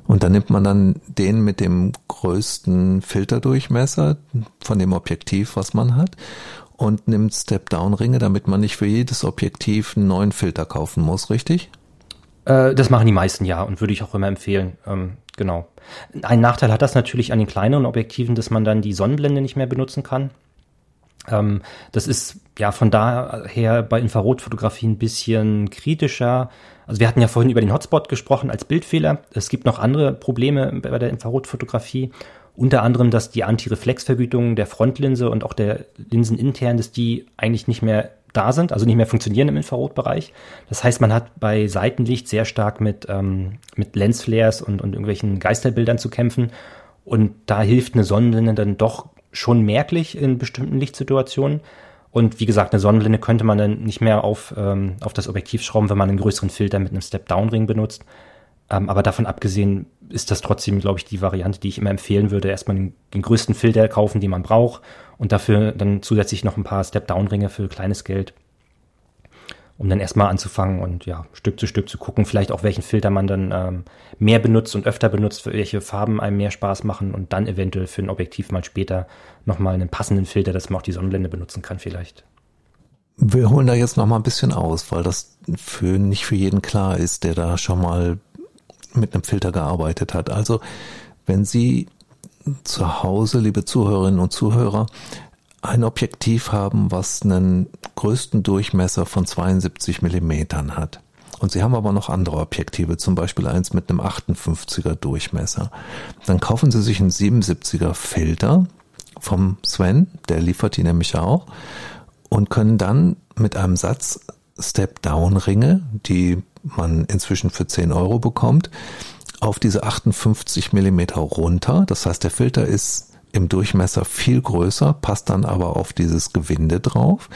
Und dann nimmt man dann den mit dem größten Filterdurchmesser von dem Objektiv, was man hat, und nimmt Step-Down-Ringe, damit man nicht für jedes Objektiv einen neuen Filter kaufen muss, richtig? Äh, das machen die meisten ja und würde ich auch immer empfehlen. Ähm, genau. Ein Nachteil hat das natürlich an den kleineren Objektiven, dass man dann die Sonnenblende nicht mehr benutzen kann. Ähm, das ist ja von daher bei Infrarotfotografie ein bisschen kritischer. Also wir hatten ja vorhin über den Hotspot gesprochen als Bildfehler. Es gibt noch andere Probleme bei der Infrarotfotografie. Unter anderem, dass die Antireflexvergütung der Frontlinse und auch der Linsen intern, dass die eigentlich nicht mehr da sind, also nicht mehr funktionieren im Infrarotbereich. Das heißt, man hat bei Seitenlicht sehr stark mit, ähm, mit Lensflares und, und irgendwelchen Geisterbildern zu kämpfen. Und da hilft eine Sonnenblende dann doch schon merklich in bestimmten Lichtsituationen. Und wie gesagt, eine Sonnenblende könnte man dann nicht mehr auf, ähm, auf das Objektiv schrauben, wenn man einen größeren Filter mit einem Step-Down-Ring benutzt. Ähm, aber davon abgesehen ist das trotzdem, glaube ich, die Variante, die ich immer empfehlen würde. Erstmal den, den größten Filter kaufen, den man braucht und dafür dann zusätzlich noch ein paar Step-Down-Ringe für kleines Geld, um dann erstmal anzufangen und ja, Stück zu Stück zu gucken, vielleicht auch welchen Filter man dann ähm, mehr benutzt und öfter benutzt, welche Farben einem mehr Spaß machen und dann eventuell für ein Objektiv mal später nochmal einen passenden Filter, dass man auch die Sonnenblende benutzen kann vielleicht. Wir holen da jetzt noch mal ein bisschen aus, weil das für nicht für jeden klar ist, der da schon mal mit einem Filter gearbeitet hat. Also wenn Sie zu Hause, liebe Zuhörerinnen und Zuhörer, ein Objektiv haben, was einen größten Durchmesser von 72 Millimetern hat. Und Sie haben aber noch andere Objektive, zum Beispiel eins mit einem 58er Durchmesser. Dann kaufen Sie sich einen 77er Filter vom Sven, der liefert die nämlich auch, und können dann mit einem Satz Step-Down-Ringe, die man inzwischen für 10 Euro bekommt, auf diese 58 Millimeter runter. Das heißt, der Filter ist im Durchmesser viel größer, passt dann aber auf dieses Gewinde drauf.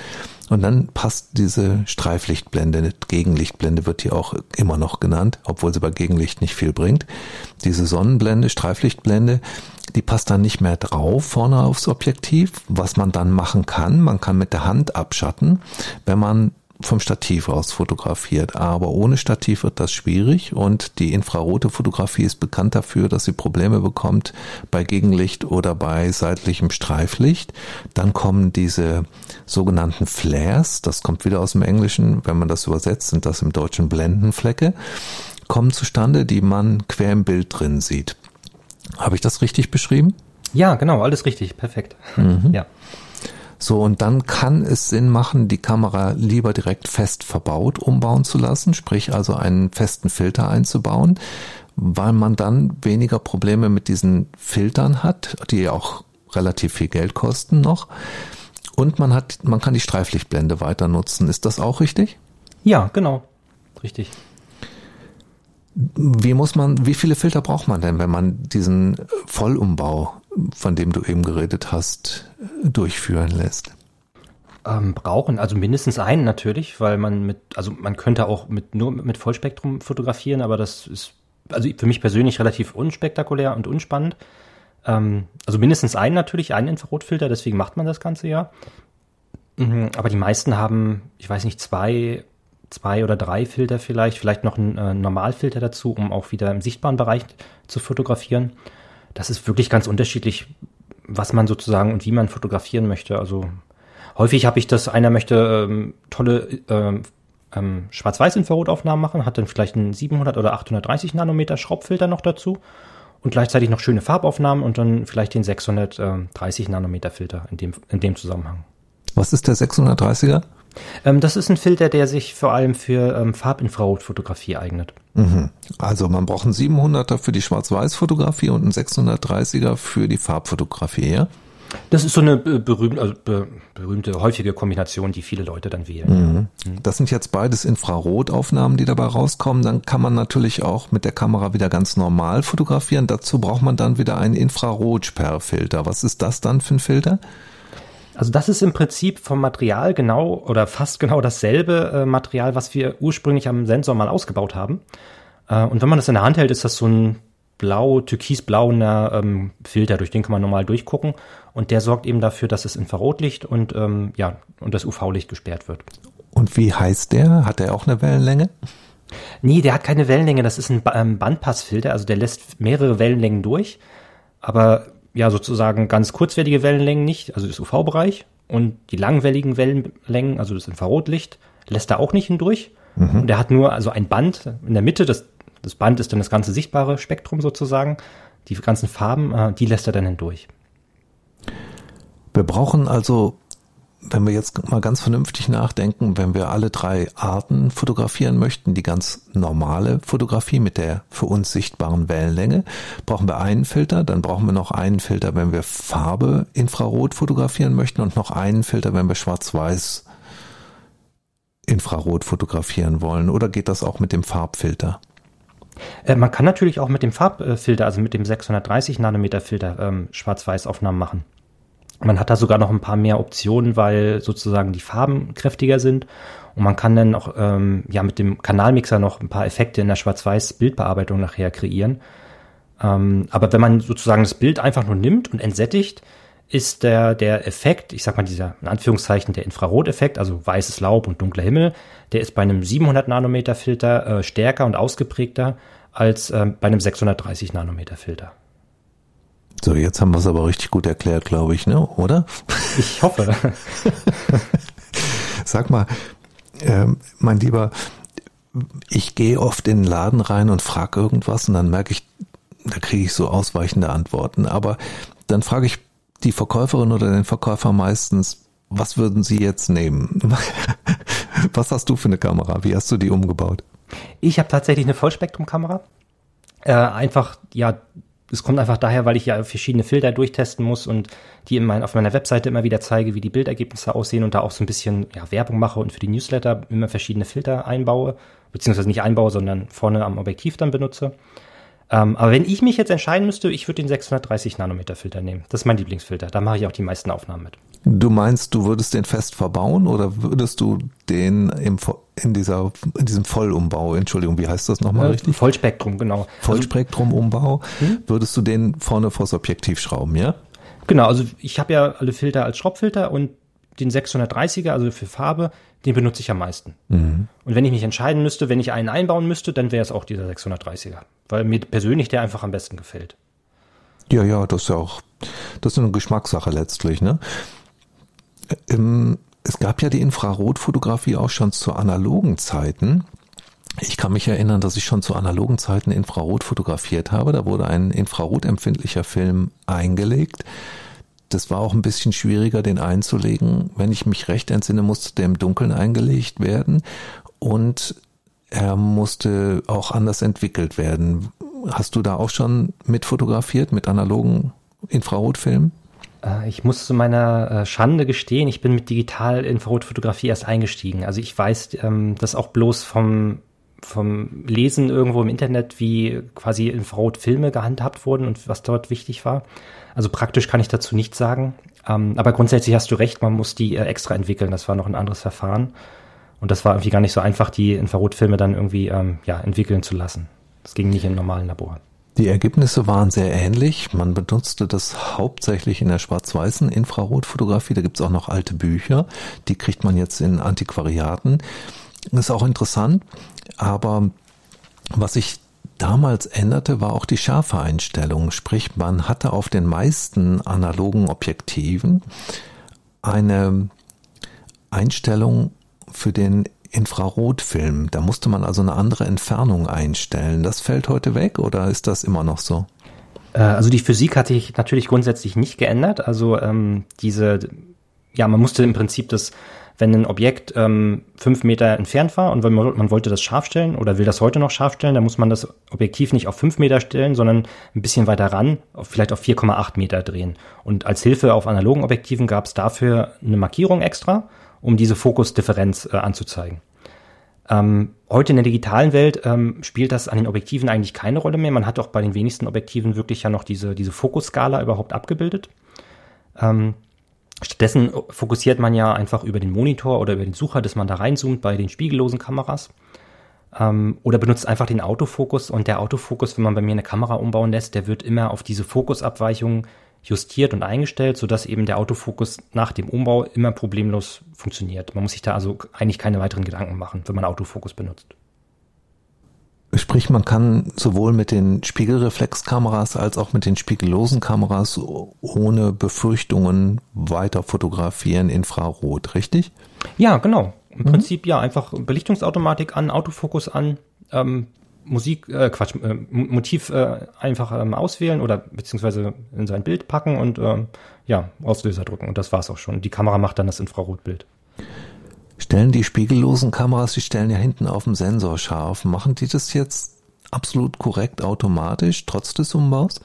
Und dann passt diese Streiflichtblende, Gegenlichtblende wird hier auch immer noch genannt, obwohl sie bei Gegenlicht nicht viel bringt. Diese Sonnenblende, Streiflichtblende, die passt dann nicht mehr drauf vorne aufs Objektiv. Was man dann machen kann, man kann mit der Hand abschatten, wenn man vom Stativ aus fotografiert. Aber ohne Stativ wird das schwierig und die infrarote Fotografie ist bekannt dafür, dass sie Probleme bekommt bei Gegenlicht oder bei seitlichem Streiflicht. Dann kommen diese sogenannten Flares, das kommt wieder aus dem Englischen, wenn man das übersetzt, sind das im Deutschen Blendenflecke, kommen zustande, die man quer im Bild drin sieht. Habe ich das richtig beschrieben? Ja, genau, alles richtig, perfekt. Mhm. Ja. So, und dann kann es Sinn machen, die Kamera lieber direkt fest verbaut umbauen zu lassen, sprich also einen festen Filter einzubauen, weil man dann weniger Probleme mit diesen Filtern hat, die auch relativ viel Geld kosten noch. Und man hat, man kann die Streiflichtblende weiter nutzen. Ist das auch richtig? Ja, genau. Richtig. Wie muss man, wie viele Filter braucht man denn, wenn man diesen Vollumbau von dem du eben geredet hast, durchführen lässt? Ähm, brauchen, also mindestens einen natürlich, weil man mit, also man könnte auch mit nur mit Vollspektrum fotografieren, aber das ist also für mich persönlich relativ unspektakulär und unspannend. Ähm, also mindestens einen natürlich, einen Infrarotfilter, deswegen macht man das Ganze ja. Mhm, aber die meisten haben, ich weiß nicht, zwei, zwei oder drei Filter vielleicht, vielleicht noch einen äh, Normalfilter dazu, um auch wieder im sichtbaren Bereich zu fotografieren das ist wirklich ganz unterschiedlich, was man sozusagen und wie man fotografieren möchte. Also häufig habe ich das, einer möchte ähm, tolle ähm, ähm, Schwarz-Weiß-Infrarotaufnahmen machen, hat dann vielleicht einen 700 oder 830 Nanometer Schraubfilter noch dazu und gleichzeitig noch schöne Farbaufnahmen und dann vielleicht den 630 Nanometer Filter in dem, in dem Zusammenhang. Was ist der 630er? Ähm, das ist ein Filter, der sich vor allem für ähm, Farbinfrarotfotografie eignet. Mhm. Also man braucht einen 700er für die Schwarz-Weiß-Fotografie und einen 630er für die Farbfotografie, ja? Das ist so eine berühmte, also berühmte, häufige Kombination, die viele Leute dann wählen. Mhm. Das sind jetzt beides Infrarotaufnahmen, die dabei rauskommen. Dann kann man natürlich auch mit der Kamera wieder ganz normal fotografieren. Dazu braucht man dann wieder einen Infrarotsperrfilter. Was ist das dann für ein Filter? Also das ist im Prinzip vom Material genau oder fast genau dasselbe äh, Material, was wir ursprünglich am Sensor mal ausgebaut haben. Äh, und wenn man das in der Hand hält, ist das so ein blau, türkisblauer ähm, Filter, durch den kann man normal durchgucken. Und der sorgt eben dafür, dass das Infrarotlicht und ähm, ja und das UV-Licht gesperrt wird. Und wie heißt der? Hat der auch eine Wellenlänge? Nee, der hat keine Wellenlänge. Das ist ein ähm, Bandpassfilter, also der lässt mehrere Wellenlängen durch. Aber ja, sozusagen ganz kurzwellige Wellenlängen nicht, also das UV-Bereich. Und die langwelligen Wellenlängen, also das Infrarotlicht, lässt er auch nicht hindurch. Mhm. Und der hat nur also ein Band in der Mitte. Das, das Band ist dann das ganze sichtbare Spektrum sozusagen. Die ganzen Farben, äh, die lässt er dann hindurch. Wir brauchen also wenn wir jetzt mal ganz vernünftig nachdenken, wenn wir alle drei Arten fotografieren möchten, die ganz normale Fotografie mit der für uns sichtbaren Wellenlänge, brauchen wir einen Filter, dann brauchen wir noch einen Filter, wenn wir Farbe Infrarot fotografieren möchten und noch einen Filter, wenn wir Schwarz-Weiß Infrarot fotografieren wollen. Oder geht das auch mit dem Farbfilter? Äh, man kann natürlich auch mit dem Farbfilter, also mit dem 630 Nanometer Filter, ähm, Schwarz-Weiß-Aufnahmen machen. Man hat da sogar noch ein paar mehr Optionen, weil sozusagen die Farben kräftiger sind. Und man kann dann auch ähm, ja mit dem Kanalmixer noch ein paar Effekte in der Schwarz-Weiß-Bildbearbeitung nachher kreieren. Ähm, aber wenn man sozusagen das Bild einfach nur nimmt und entsättigt, ist der, der Effekt, ich sag mal dieser, in Anführungszeichen, der Infraroteffekt, also weißes Laub und dunkler Himmel, der ist bei einem 700 Nanometer Filter äh, stärker und ausgeprägter als äh, bei einem 630 Nanometer Filter. So, jetzt haben wir es aber richtig gut erklärt, glaube ich, ne? Oder? Ich hoffe. Sag mal, äh, mein Lieber, ich gehe oft in den Laden rein und frage irgendwas und dann merke ich, da kriege ich so ausweichende Antworten. Aber dann frage ich die Verkäuferin oder den Verkäufer meistens, was würden Sie jetzt nehmen? was hast du für eine Kamera? Wie hast du die umgebaut? Ich habe tatsächlich eine Vollspektrumkamera. Äh, einfach, ja, es kommt einfach daher, weil ich ja verschiedene Filter durchtesten muss und die in mein, auf meiner Webseite immer wieder zeige, wie die Bildergebnisse aussehen und da auch so ein bisschen ja, Werbung mache und für die Newsletter immer verschiedene Filter einbaue, beziehungsweise nicht einbaue, sondern vorne am Objektiv dann benutze. Ähm, aber wenn ich mich jetzt entscheiden müsste, ich würde den 630 Nanometer Filter nehmen. Das ist mein Lieblingsfilter. Da mache ich auch die meisten Aufnahmen mit. Du meinst, du würdest den fest verbauen oder würdest du den im, in dieser, in diesem Vollumbau, Entschuldigung, wie heißt das nochmal äh, richtig? Vollspektrum, genau. Vollspektrum-Umbau, hm? würdest du den vorne vors Objektiv schrauben, ja? Genau, also ich habe ja alle Filter als Schraubfilter und den 630er, also für Farbe, den benutze ich am meisten. Mhm. Und wenn ich mich entscheiden müsste, wenn ich einen einbauen müsste, dann wäre es auch dieser 630er, weil mir persönlich der einfach am besten gefällt. Ja, ja, das ist ja auch, das ist eine Geschmackssache letztlich, ne? Ähm, es gab ja die Infrarotfotografie auch schon zu analogen Zeiten. Ich kann mich erinnern, dass ich schon zu analogen Zeiten Infrarot fotografiert habe. Da wurde ein infrarotempfindlicher Film eingelegt das war auch ein bisschen schwieriger, den einzulegen. Wenn ich mich recht entsinne, musste der im Dunkeln eingelegt werden und er musste auch anders entwickelt werden. Hast du da auch schon mit fotografiert, mit analogen Infrarotfilmen? Äh, ich muss zu meiner äh, Schande gestehen, ich bin mit Digital-Infrarotfotografie erst eingestiegen. Also ich weiß ähm, das auch bloß vom, vom Lesen irgendwo im Internet, wie quasi Infrarotfilme gehandhabt wurden und was dort wichtig war. Also praktisch kann ich dazu nichts sagen. Ähm, aber grundsätzlich hast du recht, man muss die äh, extra entwickeln. Das war noch ein anderes Verfahren. Und das war irgendwie gar nicht so einfach, die Infrarotfilme dann irgendwie ähm, ja, entwickeln zu lassen. Das ging nicht im normalen Labor. Die Ergebnisse waren sehr ähnlich. Man benutzte das hauptsächlich in der schwarz-weißen Infrarotfotografie. Da gibt's auch noch alte Bücher. Die kriegt man jetzt in Antiquariaten. Ist auch interessant. Aber was ich damals änderte, war auch die Schärfeeinstellung. Sprich, man hatte auf den meisten analogen Objektiven eine Einstellung für den Infrarotfilm. Da musste man also eine andere Entfernung einstellen. Das fällt heute weg oder ist das immer noch so? Äh, also die Physik hat sich natürlich grundsätzlich nicht geändert. Also ähm, diese, ja, man musste im Prinzip das wenn ein Objekt ähm, fünf Meter entfernt war und man, man, wollte das scharf stellen oder will das heute noch scharf stellen, dann muss man das Objektiv nicht auf fünf Meter stellen, sondern ein bisschen weiter ran, auf, vielleicht auf 4,8 Meter drehen. Und als Hilfe auf analogen Objektiven gab es dafür eine Markierung extra, um diese Fokusdifferenz äh, anzuzeigen. Ähm, heute in der digitalen Welt ähm, spielt das an den Objektiven eigentlich keine Rolle mehr. Man hat auch bei den wenigsten Objektiven wirklich ja noch diese, diese Fokusskala überhaupt abgebildet. Ähm, Stattdessen fokussiert man ja einfach über den Monitor oder über den Sucher, dass man da reinzoomt bei den spiegellosen Kameras. Ähm, oder benutzt einfach den Autofokus und der Autofokus, wenn man bei mir eine Kamera umbauen lässt, der wird immer auf diese Fokusabweichung justiert und eingestellt, sodass eben der Autofokus nach dem Umbau immer problemlos funktioniert. Man muss sich da also eigentlich keine weiteren Gedanken machen, wenn man Autofokus benutzt. Sprich, man kann sowohl mit den Spiegelreflexkameras als auch mit den spiegellosen Kameras ohne Befürchtungen weiter fotografieren Infrarot, richtig? Ja, genau. Im mhm. Prinzip ja einfach Belichtungsautomatik an, Autofokus an, ähm, Musik, äh, Quatsch, äh, Motiv äh, einfach ähm, auswählen oder beziehungsweise in sein Bild packen und ähm, ja, Auslöser drücken. Und das war's auch schon. Die Kamera macht dann das Infrarotbild. Stellen die spiegellosen Kameras, die stellen ja hinten auf dem Sensor scharf. Machen die das jetzt absolut korrekt automatisch, trotz des Umbaus?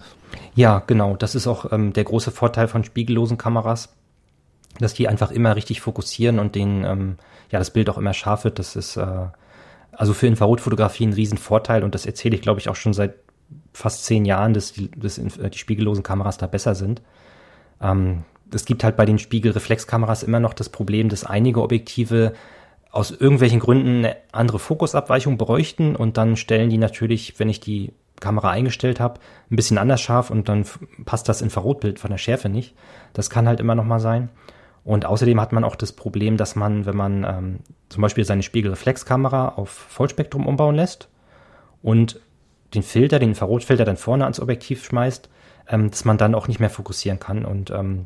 Ja, genau. Das ist auch ähm, der große Vorteil von spiegellosen Kameras, dass die einfach immer richtig fokussieren und den, ähm, ja, das Bild auch immer scharf wird. Das ist äh, also für Infrarotfotografie ein Riesenvorteil und das erzähle ich, glaube ich, auch schon seit fast zehn Jahren, dass die, dass die spiegellosen Kameras da besser sind. Ähm, es gibt halt bei den Spiegelreflexkameras immer noch das Problem, dass einige Objektive aus irgendwelchen Gründen eine andere Fokusabweichung bräuchten und dann stellen die natürlich, wenn ich die Kamera eingestellt habe, ein bisschen anders scharf und dann passt das Infrarotbild von der Schärfe nicht. Das kann halt immer noch mal sein. Und außerdem hat man auch das Problem, dass man, wenn man ähm, zum Beispiel seine Spiegelreflexkamera auf Vollspektrum umbauen lässt und den Filter, den Infrarotfilter dann vorne ans Objektiv schmeißt, ähm, dass man dann auch nicht mehr fokussieren kann und ähm,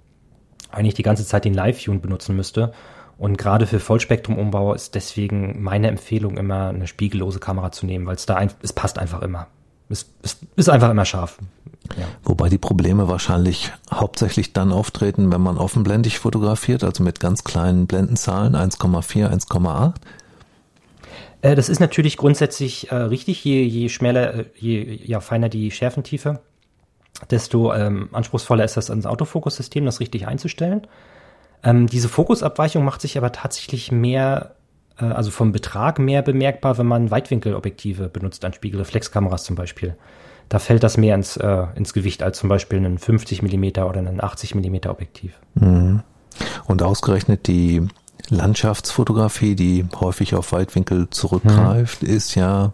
eigentlich die ganze Zeit den Live-View benutzen müsste. Und gerade für Vollspektrum-Umbau ist deswegen meine Empfehlung immer eine spiegellose Kamera zu nehmen, weil es da ein, es passt einfach immer. Es, es ist einfach immer scharf. Ja. Wobei die Probleme wahrscheinlich hauptsächlich dann auftreten, wenn man offenblendig fotografiert, also mit ganz kleinen Blendenzahlen 1,4, 1,8. Äh, das ist natürlich grundsätzlich äh, richtig, je, je schmäler, äh, je ja, feiner die Schärfentiefe, desto ähm, anspruchsvoller ist das ans Autofokussystem, das richtig einzustellen. Ähm, diese Fokusabweichung macht sich aber tatsächlich mehr, also vom Betrag mehr bemerkbar, wenn man Weitwinkelobjektive benutzt, an Spiegelreflexkameras zum Beispiel. Da fällt das mehr ins, äh, ins Gewicht als zum Beispiel ein 50 Millimeter oder ein 80 Millimeter Objektiv. Mhm. Und ausgerechnet die Landschaftsfotografie, die häufig auf Weitwinkel zurückgreift, mhm. ist ja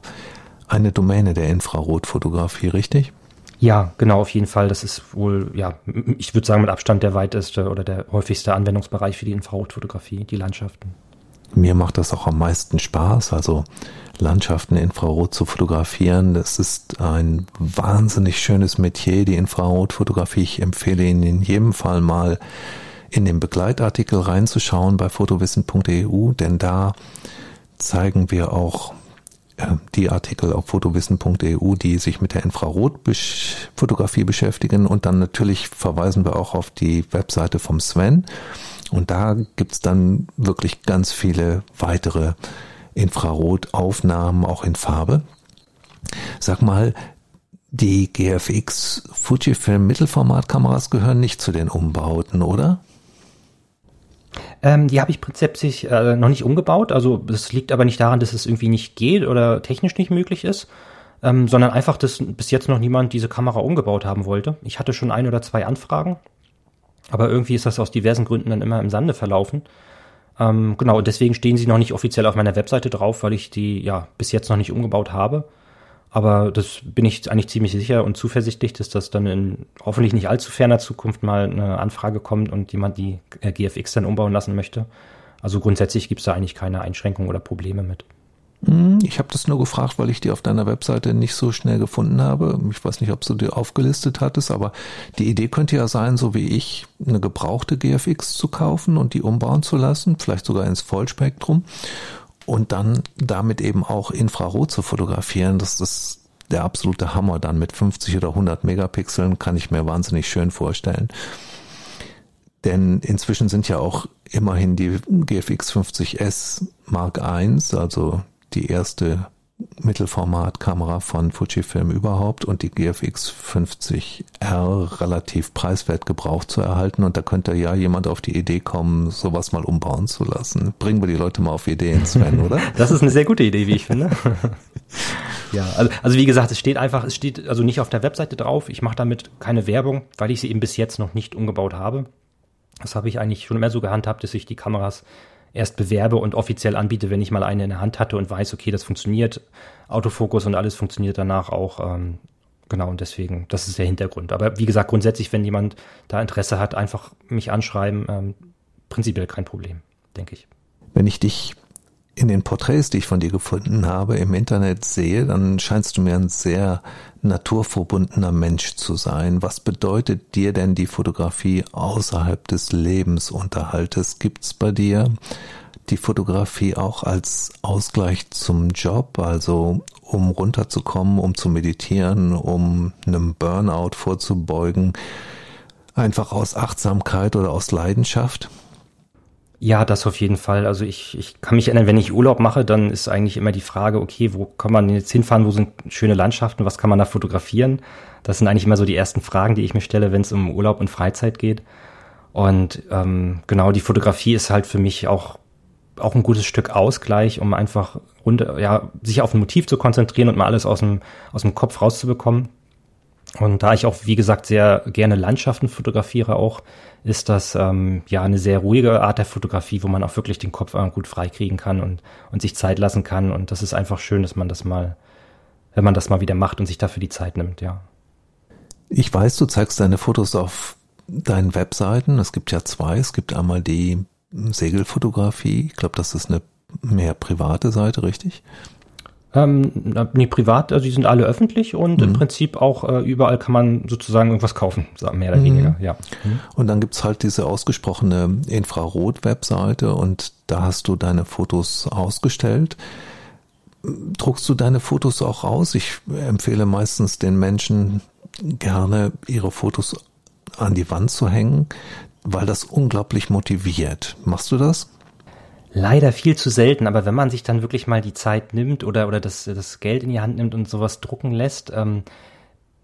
eine Domäne der Infrarotfotografie, richtig? Ja, genau, auf jeden Fall. Das ist wohl, ja, ich würde sagen, mit Abstand der weiteste oder der häufigste Anwendungsbereich für die Infrarotfotografie, die Landschaften. Mir macht das auch am meisten Spaß, also Landschaften Infrarot zu fotografieren. Das ist ein wahnsinnig schönes Metier, die Infrarotfotografie. Ich empfehle Ihnen in jedem Fall mal in den Begleitartikel reinzuschauen bei fotowissen.eu, denn da zeigen wir auch die Artikel auf fotowissen.eu, die sich mit der Infrarotfotografie beschäftigen. Und dann natürlich verweisen wir auch auf die Webseite vom Sven. Und da gibt's dann wirklich ganz viele weitere Infrarotaufnahmen, auch in Farbe. Sag mal, die GFX Fujifilm Mittelformatkameras gehören nicht zu den Umbauten, oder? Ähm, die habe ich prinzipiell äh, noch nicht umgebaut. Also das liegt aber nicht daran, dass es irgendwie nicht geht oder technisch nicht möglich ist, ähm, sondern einfach, dass bis jetzt noch niemand diese Kamera umgebaut haben wollte. Ich hatte schon ein oder zwei Anfragen, aber irgendwie ist das aus diversen Gründen dann immer im Sande verlaufen. Ähm, genau, und deswegen stehen sie noch nicht offiziell auf meiner Webseite drauf, weil ich die ja bis jetzt noch nicht umgebaut habe. Aber das bin ich eigentlich ziemlich sicher und zuversichtlich, dass das dann in hoffentlich nicht allzu ferner Zukunft mal eine Anfrage kommt und jemand die äh, GFX dann umbauen lassen möchte. Also grundsätzlich gibt es da eigentlich keine Einschränkungen oder Probleme mit. Hm, ich habe das nur gefragt, weil ich die auf deiner Webseite nicht so schnell gefunden habe. Ich weiß nicht, ob du die aufgelistet hattest, aber die Idee könnte ja sein, so wie ich, eine gebrauchte GFX zu kaufen und die umbauen zu lassen, vielleicht sogar ins Vollspektrum und dann damit eben auch Infrarot zu fotografieren, das ist der absolute Hammer dann mit 50 oder 100 Megapixeln, kann ich mir wahnsinnig schön vorstellen. Denn inzwischen sind ja auch immerhin die GFX 50S Mark I, also die erste Mittelformatkamera von Fujifilm überhaupt und die GFX 50R relativ preiswert gebraucht zu erhalten. Und da könnte ja jemand auf die Idee kommen, sowas mal umbauen zu lassen. Bringen wir die Leute mal auf Ideen, Sven, oder? Das ist eine sehr gute Idee, wie ich finde. ja, also, also wie gesagt, es steht einfach, es steht also nicht auf der Webseite drauf. Ich mache damit keine Werbung, weil ich sie eben bis jetzt noch nicht umgebaut habe. Das habe ich eigentlich schon immer so gehandhabt, dass ich die Kameras erst bewerbe und offiziell anbiete, wenn ich mal eine in der Hand hatte und weiß, okay, das funktioniert, Autofokus und alles funktioniert danach auch. Ähm, genau, und deswegen, das ist der Hintergrund. Aber wie gesagt, grundsätzlich, wenn jemand da Interesse hat, einfach mich anschreiben, ähm, prinzipiell kein Problem, denke ich. Wenn ich dich in den Porträts, die ich von dir gefunden habe, im Internet sehe, dann scheinst du mir ein sehr naturverbundener Mensch zu sein. Was bedeutet dir denn die Fotografie außerhalb des Lebensunterhaltes? Gibt's bei dir die Fotografie auch als Ausgleich zum Job, also um runterzukommen, um zu meditieren, um einem Burnout vorzubeugen, einfach aus Achtsamkeit oder aus Leidenschaft? Ja, das auf jeden Fall. Also ich, ich kann mich erinnern, wenn ich Urlaub mache, dann ist eigentlich immer die Frage, okay, wo kann man jetzt hinfahren, wo sind schöne Landschaften, was kann man da fotografieren? Das sind eigentlich immer so die ersten Fragen, die ich mir stelle, wenn es um Urlaub und Freizeit geht. Und ähm, genau, die Fotografie ist halt für mich auch, auch ein gutes Stück Ausgleich, um einfach runter, ja, sich auf ein Motiv zu konzentrieren und mal alles aus dem, aus dem Kopf rauszubekommen. Und da ich auch, wie gesagt, sehr gerne Landschaften fotografiere auch, ist das ähm, ja eine sehr ruhige Art der Fotografie, wo man auch wirklich den Kopf äh, gut freikriegen kann und, und sich Zeit lassen kann. Und das ist einfach schön, dass man das mal, wenn man das mal wieder macht und sich dafür die Zeit nimmt, ja. Ich weiß, du zeigst deine Fotos auf deinen Webseiten. Es gibt ja zwei. Es gibt einmal die Segelfotografie. Ich glaube, das ist eine mehr private Seite, richtig? Ähm, nee, privat, also die sind alle öffentlich und mhm. im Prinzip auch äh, überall kann man sozusagen irgendwas kaufen, mehr oder mhm. weniger, ja. Mhm. Und dann gibt's halt diese ausgesprochene Infrarot-Webseite und da hast du deine Fotos ausgestellt. Druckst du deine Fotos auch aus? Ich empfehle meistens den Menschen gerne, ihre Fotos an die Wand zu hängen, weil das unglaublich motiviert. Machst du das? Leider viel zu selten, aber wenn man sich dann wirklich mal die Zeit nimmt oder, oder das, das Geld in die Hand nimmt und sowas drucken lässt, ähm,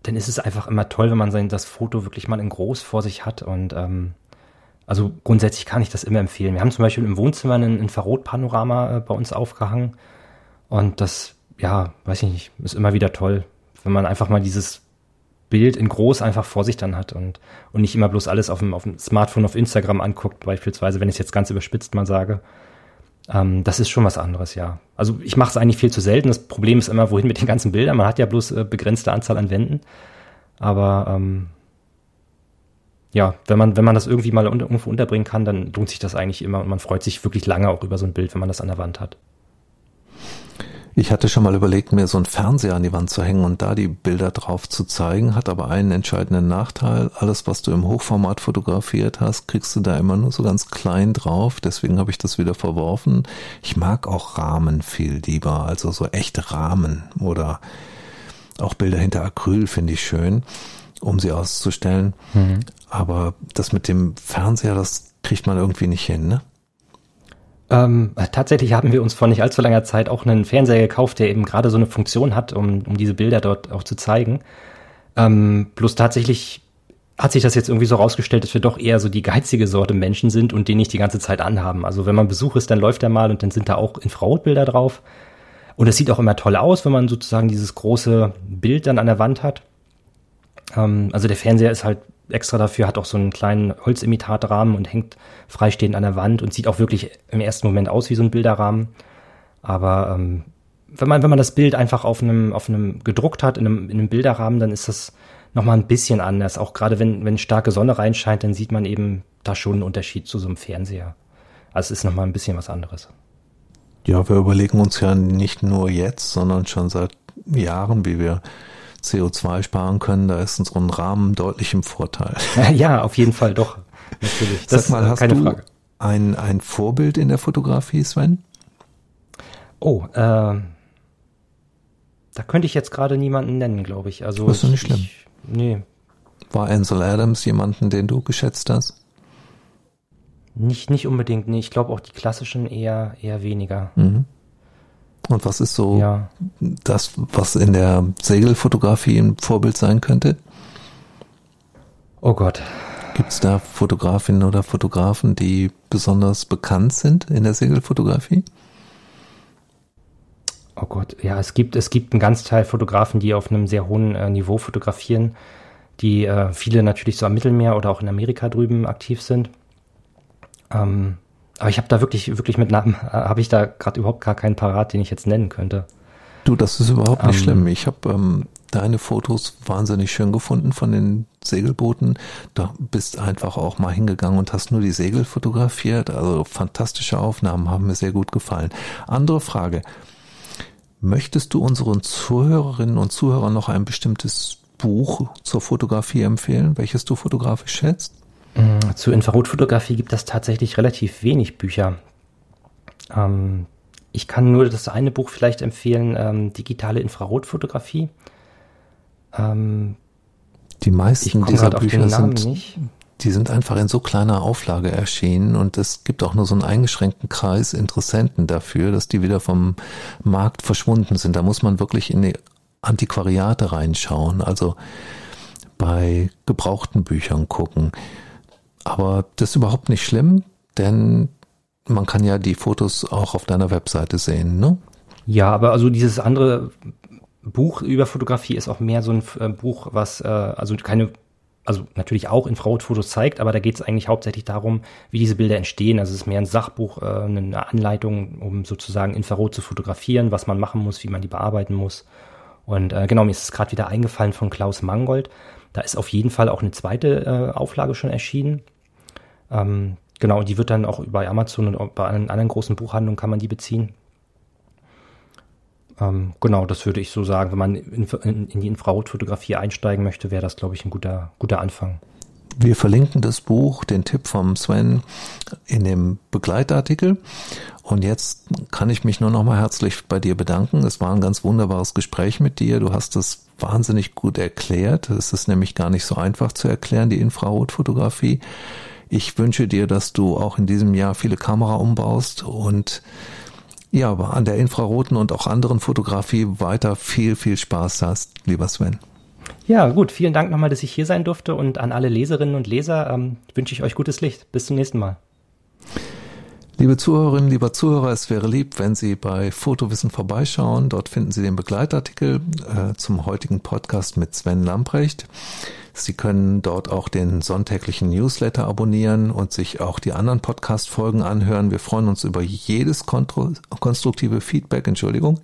dann ist es einfach immer toll, wenn man sein, das Foto wirklich mal in groß vor sich hat. Und ähm, also grundsätzlich kann ich das immer empfehlen. Wir haben zum Beispiel im Wohnzimmer ein Infrarotpanorama äh, bei uns aufgehangen. Und das, ja, weiß ich nicht, ist immer wieder toll, wenn man einfach mal dieses Bild in groß einfach vor sich dann hat und, und nicht immer bloß alles auf dem, auf dem Smartphone auf Instagram anguckt, beispielsweise, wenn ich es jetzt ganz überspitzt mal sage. Ähm, das ist schon was anderes, ja. Also ich mache es eigentlich viel zu selten. Das Problem ist immer, wohin mit den ganzen Bildern. Man hat ja bloß äh, begrenzte Anzahl an Wänden. Aber ähm, ja, wenn man, wenn man das irgendwie mal unter, irgendwo unterbringen kann, dann lohnt sich das eigentlich immer und man freut sich wirklich lange auch über so ein Bild, wenn man das an der Wand hat. Ich hatte schon mal überlegt, mir so einen Fernseher an die Wand zu hängen und da die Bilder drauf zu zeigen, hat aber einen entscheidenden Nachteil. Alles, was du im Hochformat fotografiert hast, kriegst du da immer nur so ganz klein drauf. Deswegen habe ich das wieder verworfen. Ich mag auch Rahmen viel lieber, also so echte Rahmen oder auch Bilder hinter Acryl finde ich schön, um sie auszustellen. Mhm. Aber das mit dem Fernseher, das kriegt man irgendwie nicht hin, ne? Ähm, tatsächlich haben wir uns vor nicht allzu langer Zeit auch einen Fernseher gekauft, der eben gerade so eine Funktion hat, um, um diese Bilder dort auch zu zeigen. Ähm, bloß tatsächlich hat sich das jetzt irgendwie so rausgestellt, dass wir doch eher so die geizige Sorte Menschen sind und den nicht die ganze Zeit anhaben. Also wenn man Besuch ist, dann läuft er mal und dann sind da auch Infrarotbilder drauf. Und es sieht auch immer toll aus, wenn man sozusagen dieses große Bild dann an der Wand hat. Ähm, also der Fernseher ist halt extra dafür, hat auch so einen kleinen Holzimitatrahmen und hängt freistehend an der Wand und sieht auch wirklich im ersten Moment aus wie so ein Bilderrahmen. Aber ähm, wenn man, wenn man das Bild einfach auf einem, auf einem gedruckt hat, in einem, in einem Bilderrahmen, dann ist das nochmal ein bisschen anders. Auch gerade wenn, wenn starke Sonne reinscheint, dann sieht man eben da schon einen Unterschied zu so einem Fernseher. Also es ist nochmal ein bisschen was anderes. Ja, wir überlegen uns ja nicht nur jetzt, sondern schon seit Jahren, wie wir CO2 sparen können, da ist uns ein Rahmen deutlich im Vorteil. Ja, auf jeden Fall doch. Natürlich. Das Sag mal, hast keine du Frage. Ein, ein Vorbild in der Fotografie, Sven? Oh, äh, da könnte ich jetzt gerade niemanden nennen, glaube ich. Also das ist nicht schlimm. Ich, nee. War Ansel Adams jemanden, den du geschätzt hast? Nicht, nicht unbedingt, nee. Ich glaube auch die klassischen eher, eher weniger. Mhm. Und was ist so ja. das, was in der Segelfotografie ein Vorbild sein könnte? Oh Gott. Gibt es da Fotografinnen oder Fotografen, die besonders bekannt sind in der Segelfotografie? Oh Gott, ja, es gibt, es gibt einen ganz Teil Fotografen, die auf einem sehr hohen äh, Niveau fotografieren, die äh, viele natürlich so am Mittelmeer oder auch in Amerika drüben aktiv sind. Ähm, aber ich habe da wirklich, wirklich mit Namen, äh, habe ich da gerade überhaupt gar keinen parat, den ich jetzt nennen könnte. Du, das ist überhaupt nicht ähm, schlimm. Ich habe ähm, deine Fotos wahnsinnig schön gefunden von den Segelbooten. Da bist einfach auch mal hingegangen und hast nur die Segel fotografiert. Also fantastische Aufnahmen haben mir sehr gut gefallen. Andere Frage. Möchtest du unseren Zuhörerinnen und Zuhörern noch ein bestimmtes Buch zur Fotografie empfehlen, welches du fotografisch schätzt? Mm, zur Infrarotfotografie gibt es tatsächlich relativ wenig Bücher. Ähm, ich kann nur das eine Buch vielleicht empfehlen, ähm, digitale Infrarotfotografie. Ähm, die meisten dieser Bücher sind, nicht. die sind einfach in so kleiner Auflage erschienen und es gibt auch nur so einen eingeschränkten Kreis Interessenten dafür, dass die wieder vom Markt verschwunden sind. Da muss man wirklich in die Antiquariate reinschauen, also bei gebrauchten Büchern gucken. Aber das ist überhaupt nicht schlimm, denn man kann ja die Fotos auch auf deiner Webseite sehen, ne? Ja, aber also dieses andere Buch über Fotografie ist auch mehr so ein äh, Buch, was äh, also keine, also natürlich auch Infrarotfotos zeigt, aber da geht es eigentlich hauptsächlich darum, wie diese Bilder entstehen. Also es ist mehr ein Sachbuch, äh, eine Anleitung, um sozusagen Infrarot zu fotografieren, was man machen muss, wie man die bearbeiten muss. Und äh, genau, mir ist es gerade wieder eingefallen von Klaus Mangold. Da ist auf jeden Fall auch eine zweite äh, Auflage schon erschienen. Ähm, genau, die wird dann auch bei Amazon und bei anderen großen Buchhandlungen kann man die beziehen. Ähm, genau, das würde ich so sagen. Wenn man in, in, die Infrarotfotografie einsteigen möchte, wäre das, glaube ich, ein guter, guter Anfang. Wir verlinken das Buch, den Tipp vom Sven, in dem Begleitartikel. Und jetzt kann ich mich nur noch mal herzlich bei dir bedanken. Es war ein ganz wunderbares Gespräch mit dir. Du hast es wahnsinnig gut erklärt. Es ist nämlich gar nicht so einfach zu erklären, die Infrarotfotografie. Ich wünsche dir, dass du auch in diesem Jahr viele Kamera umbaust und ja, aber an der infraroten und auch anderen Fotografie weiter viel, viel Spaß hast, lieber Sven. Ja, gut. Vielen Dank nochmal, dass ich hier sein durfte und an alle Leserinnen und Leser ähm, wünsche ich euch gutes Licht. Bis zum nächsten Mal. Liebe Zuhörerinnen, lieber Zuhörer, es wäre lieb, wenn Sie bei Fotowissen vorbeischauen. Dort finden Sie den Begleitartikel äh, zum heutigen Podcast mit Sven Lamprecht. Sie können dort auch den sonntäglichen Newsletter abonnieren und sich auch die anderen Podcast-Folgen anhören. Wir freuen uns über jedes konstruktive Feedback, Entschuldigung,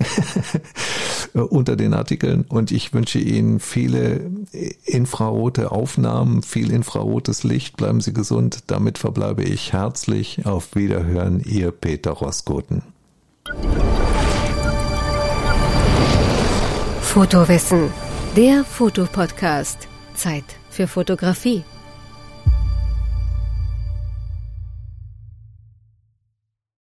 unter den Artikeln und ich wünsche Ihnen viele infrarote Aufnahmen, viel infrarotes Licht. Bleiben Sie gesund. Damit verbleibe ich herzlich. Auf Wiederhören, Ihr Peter Roskoten. Fotowissen, der Fotopodcast. Zeit für Fotografie.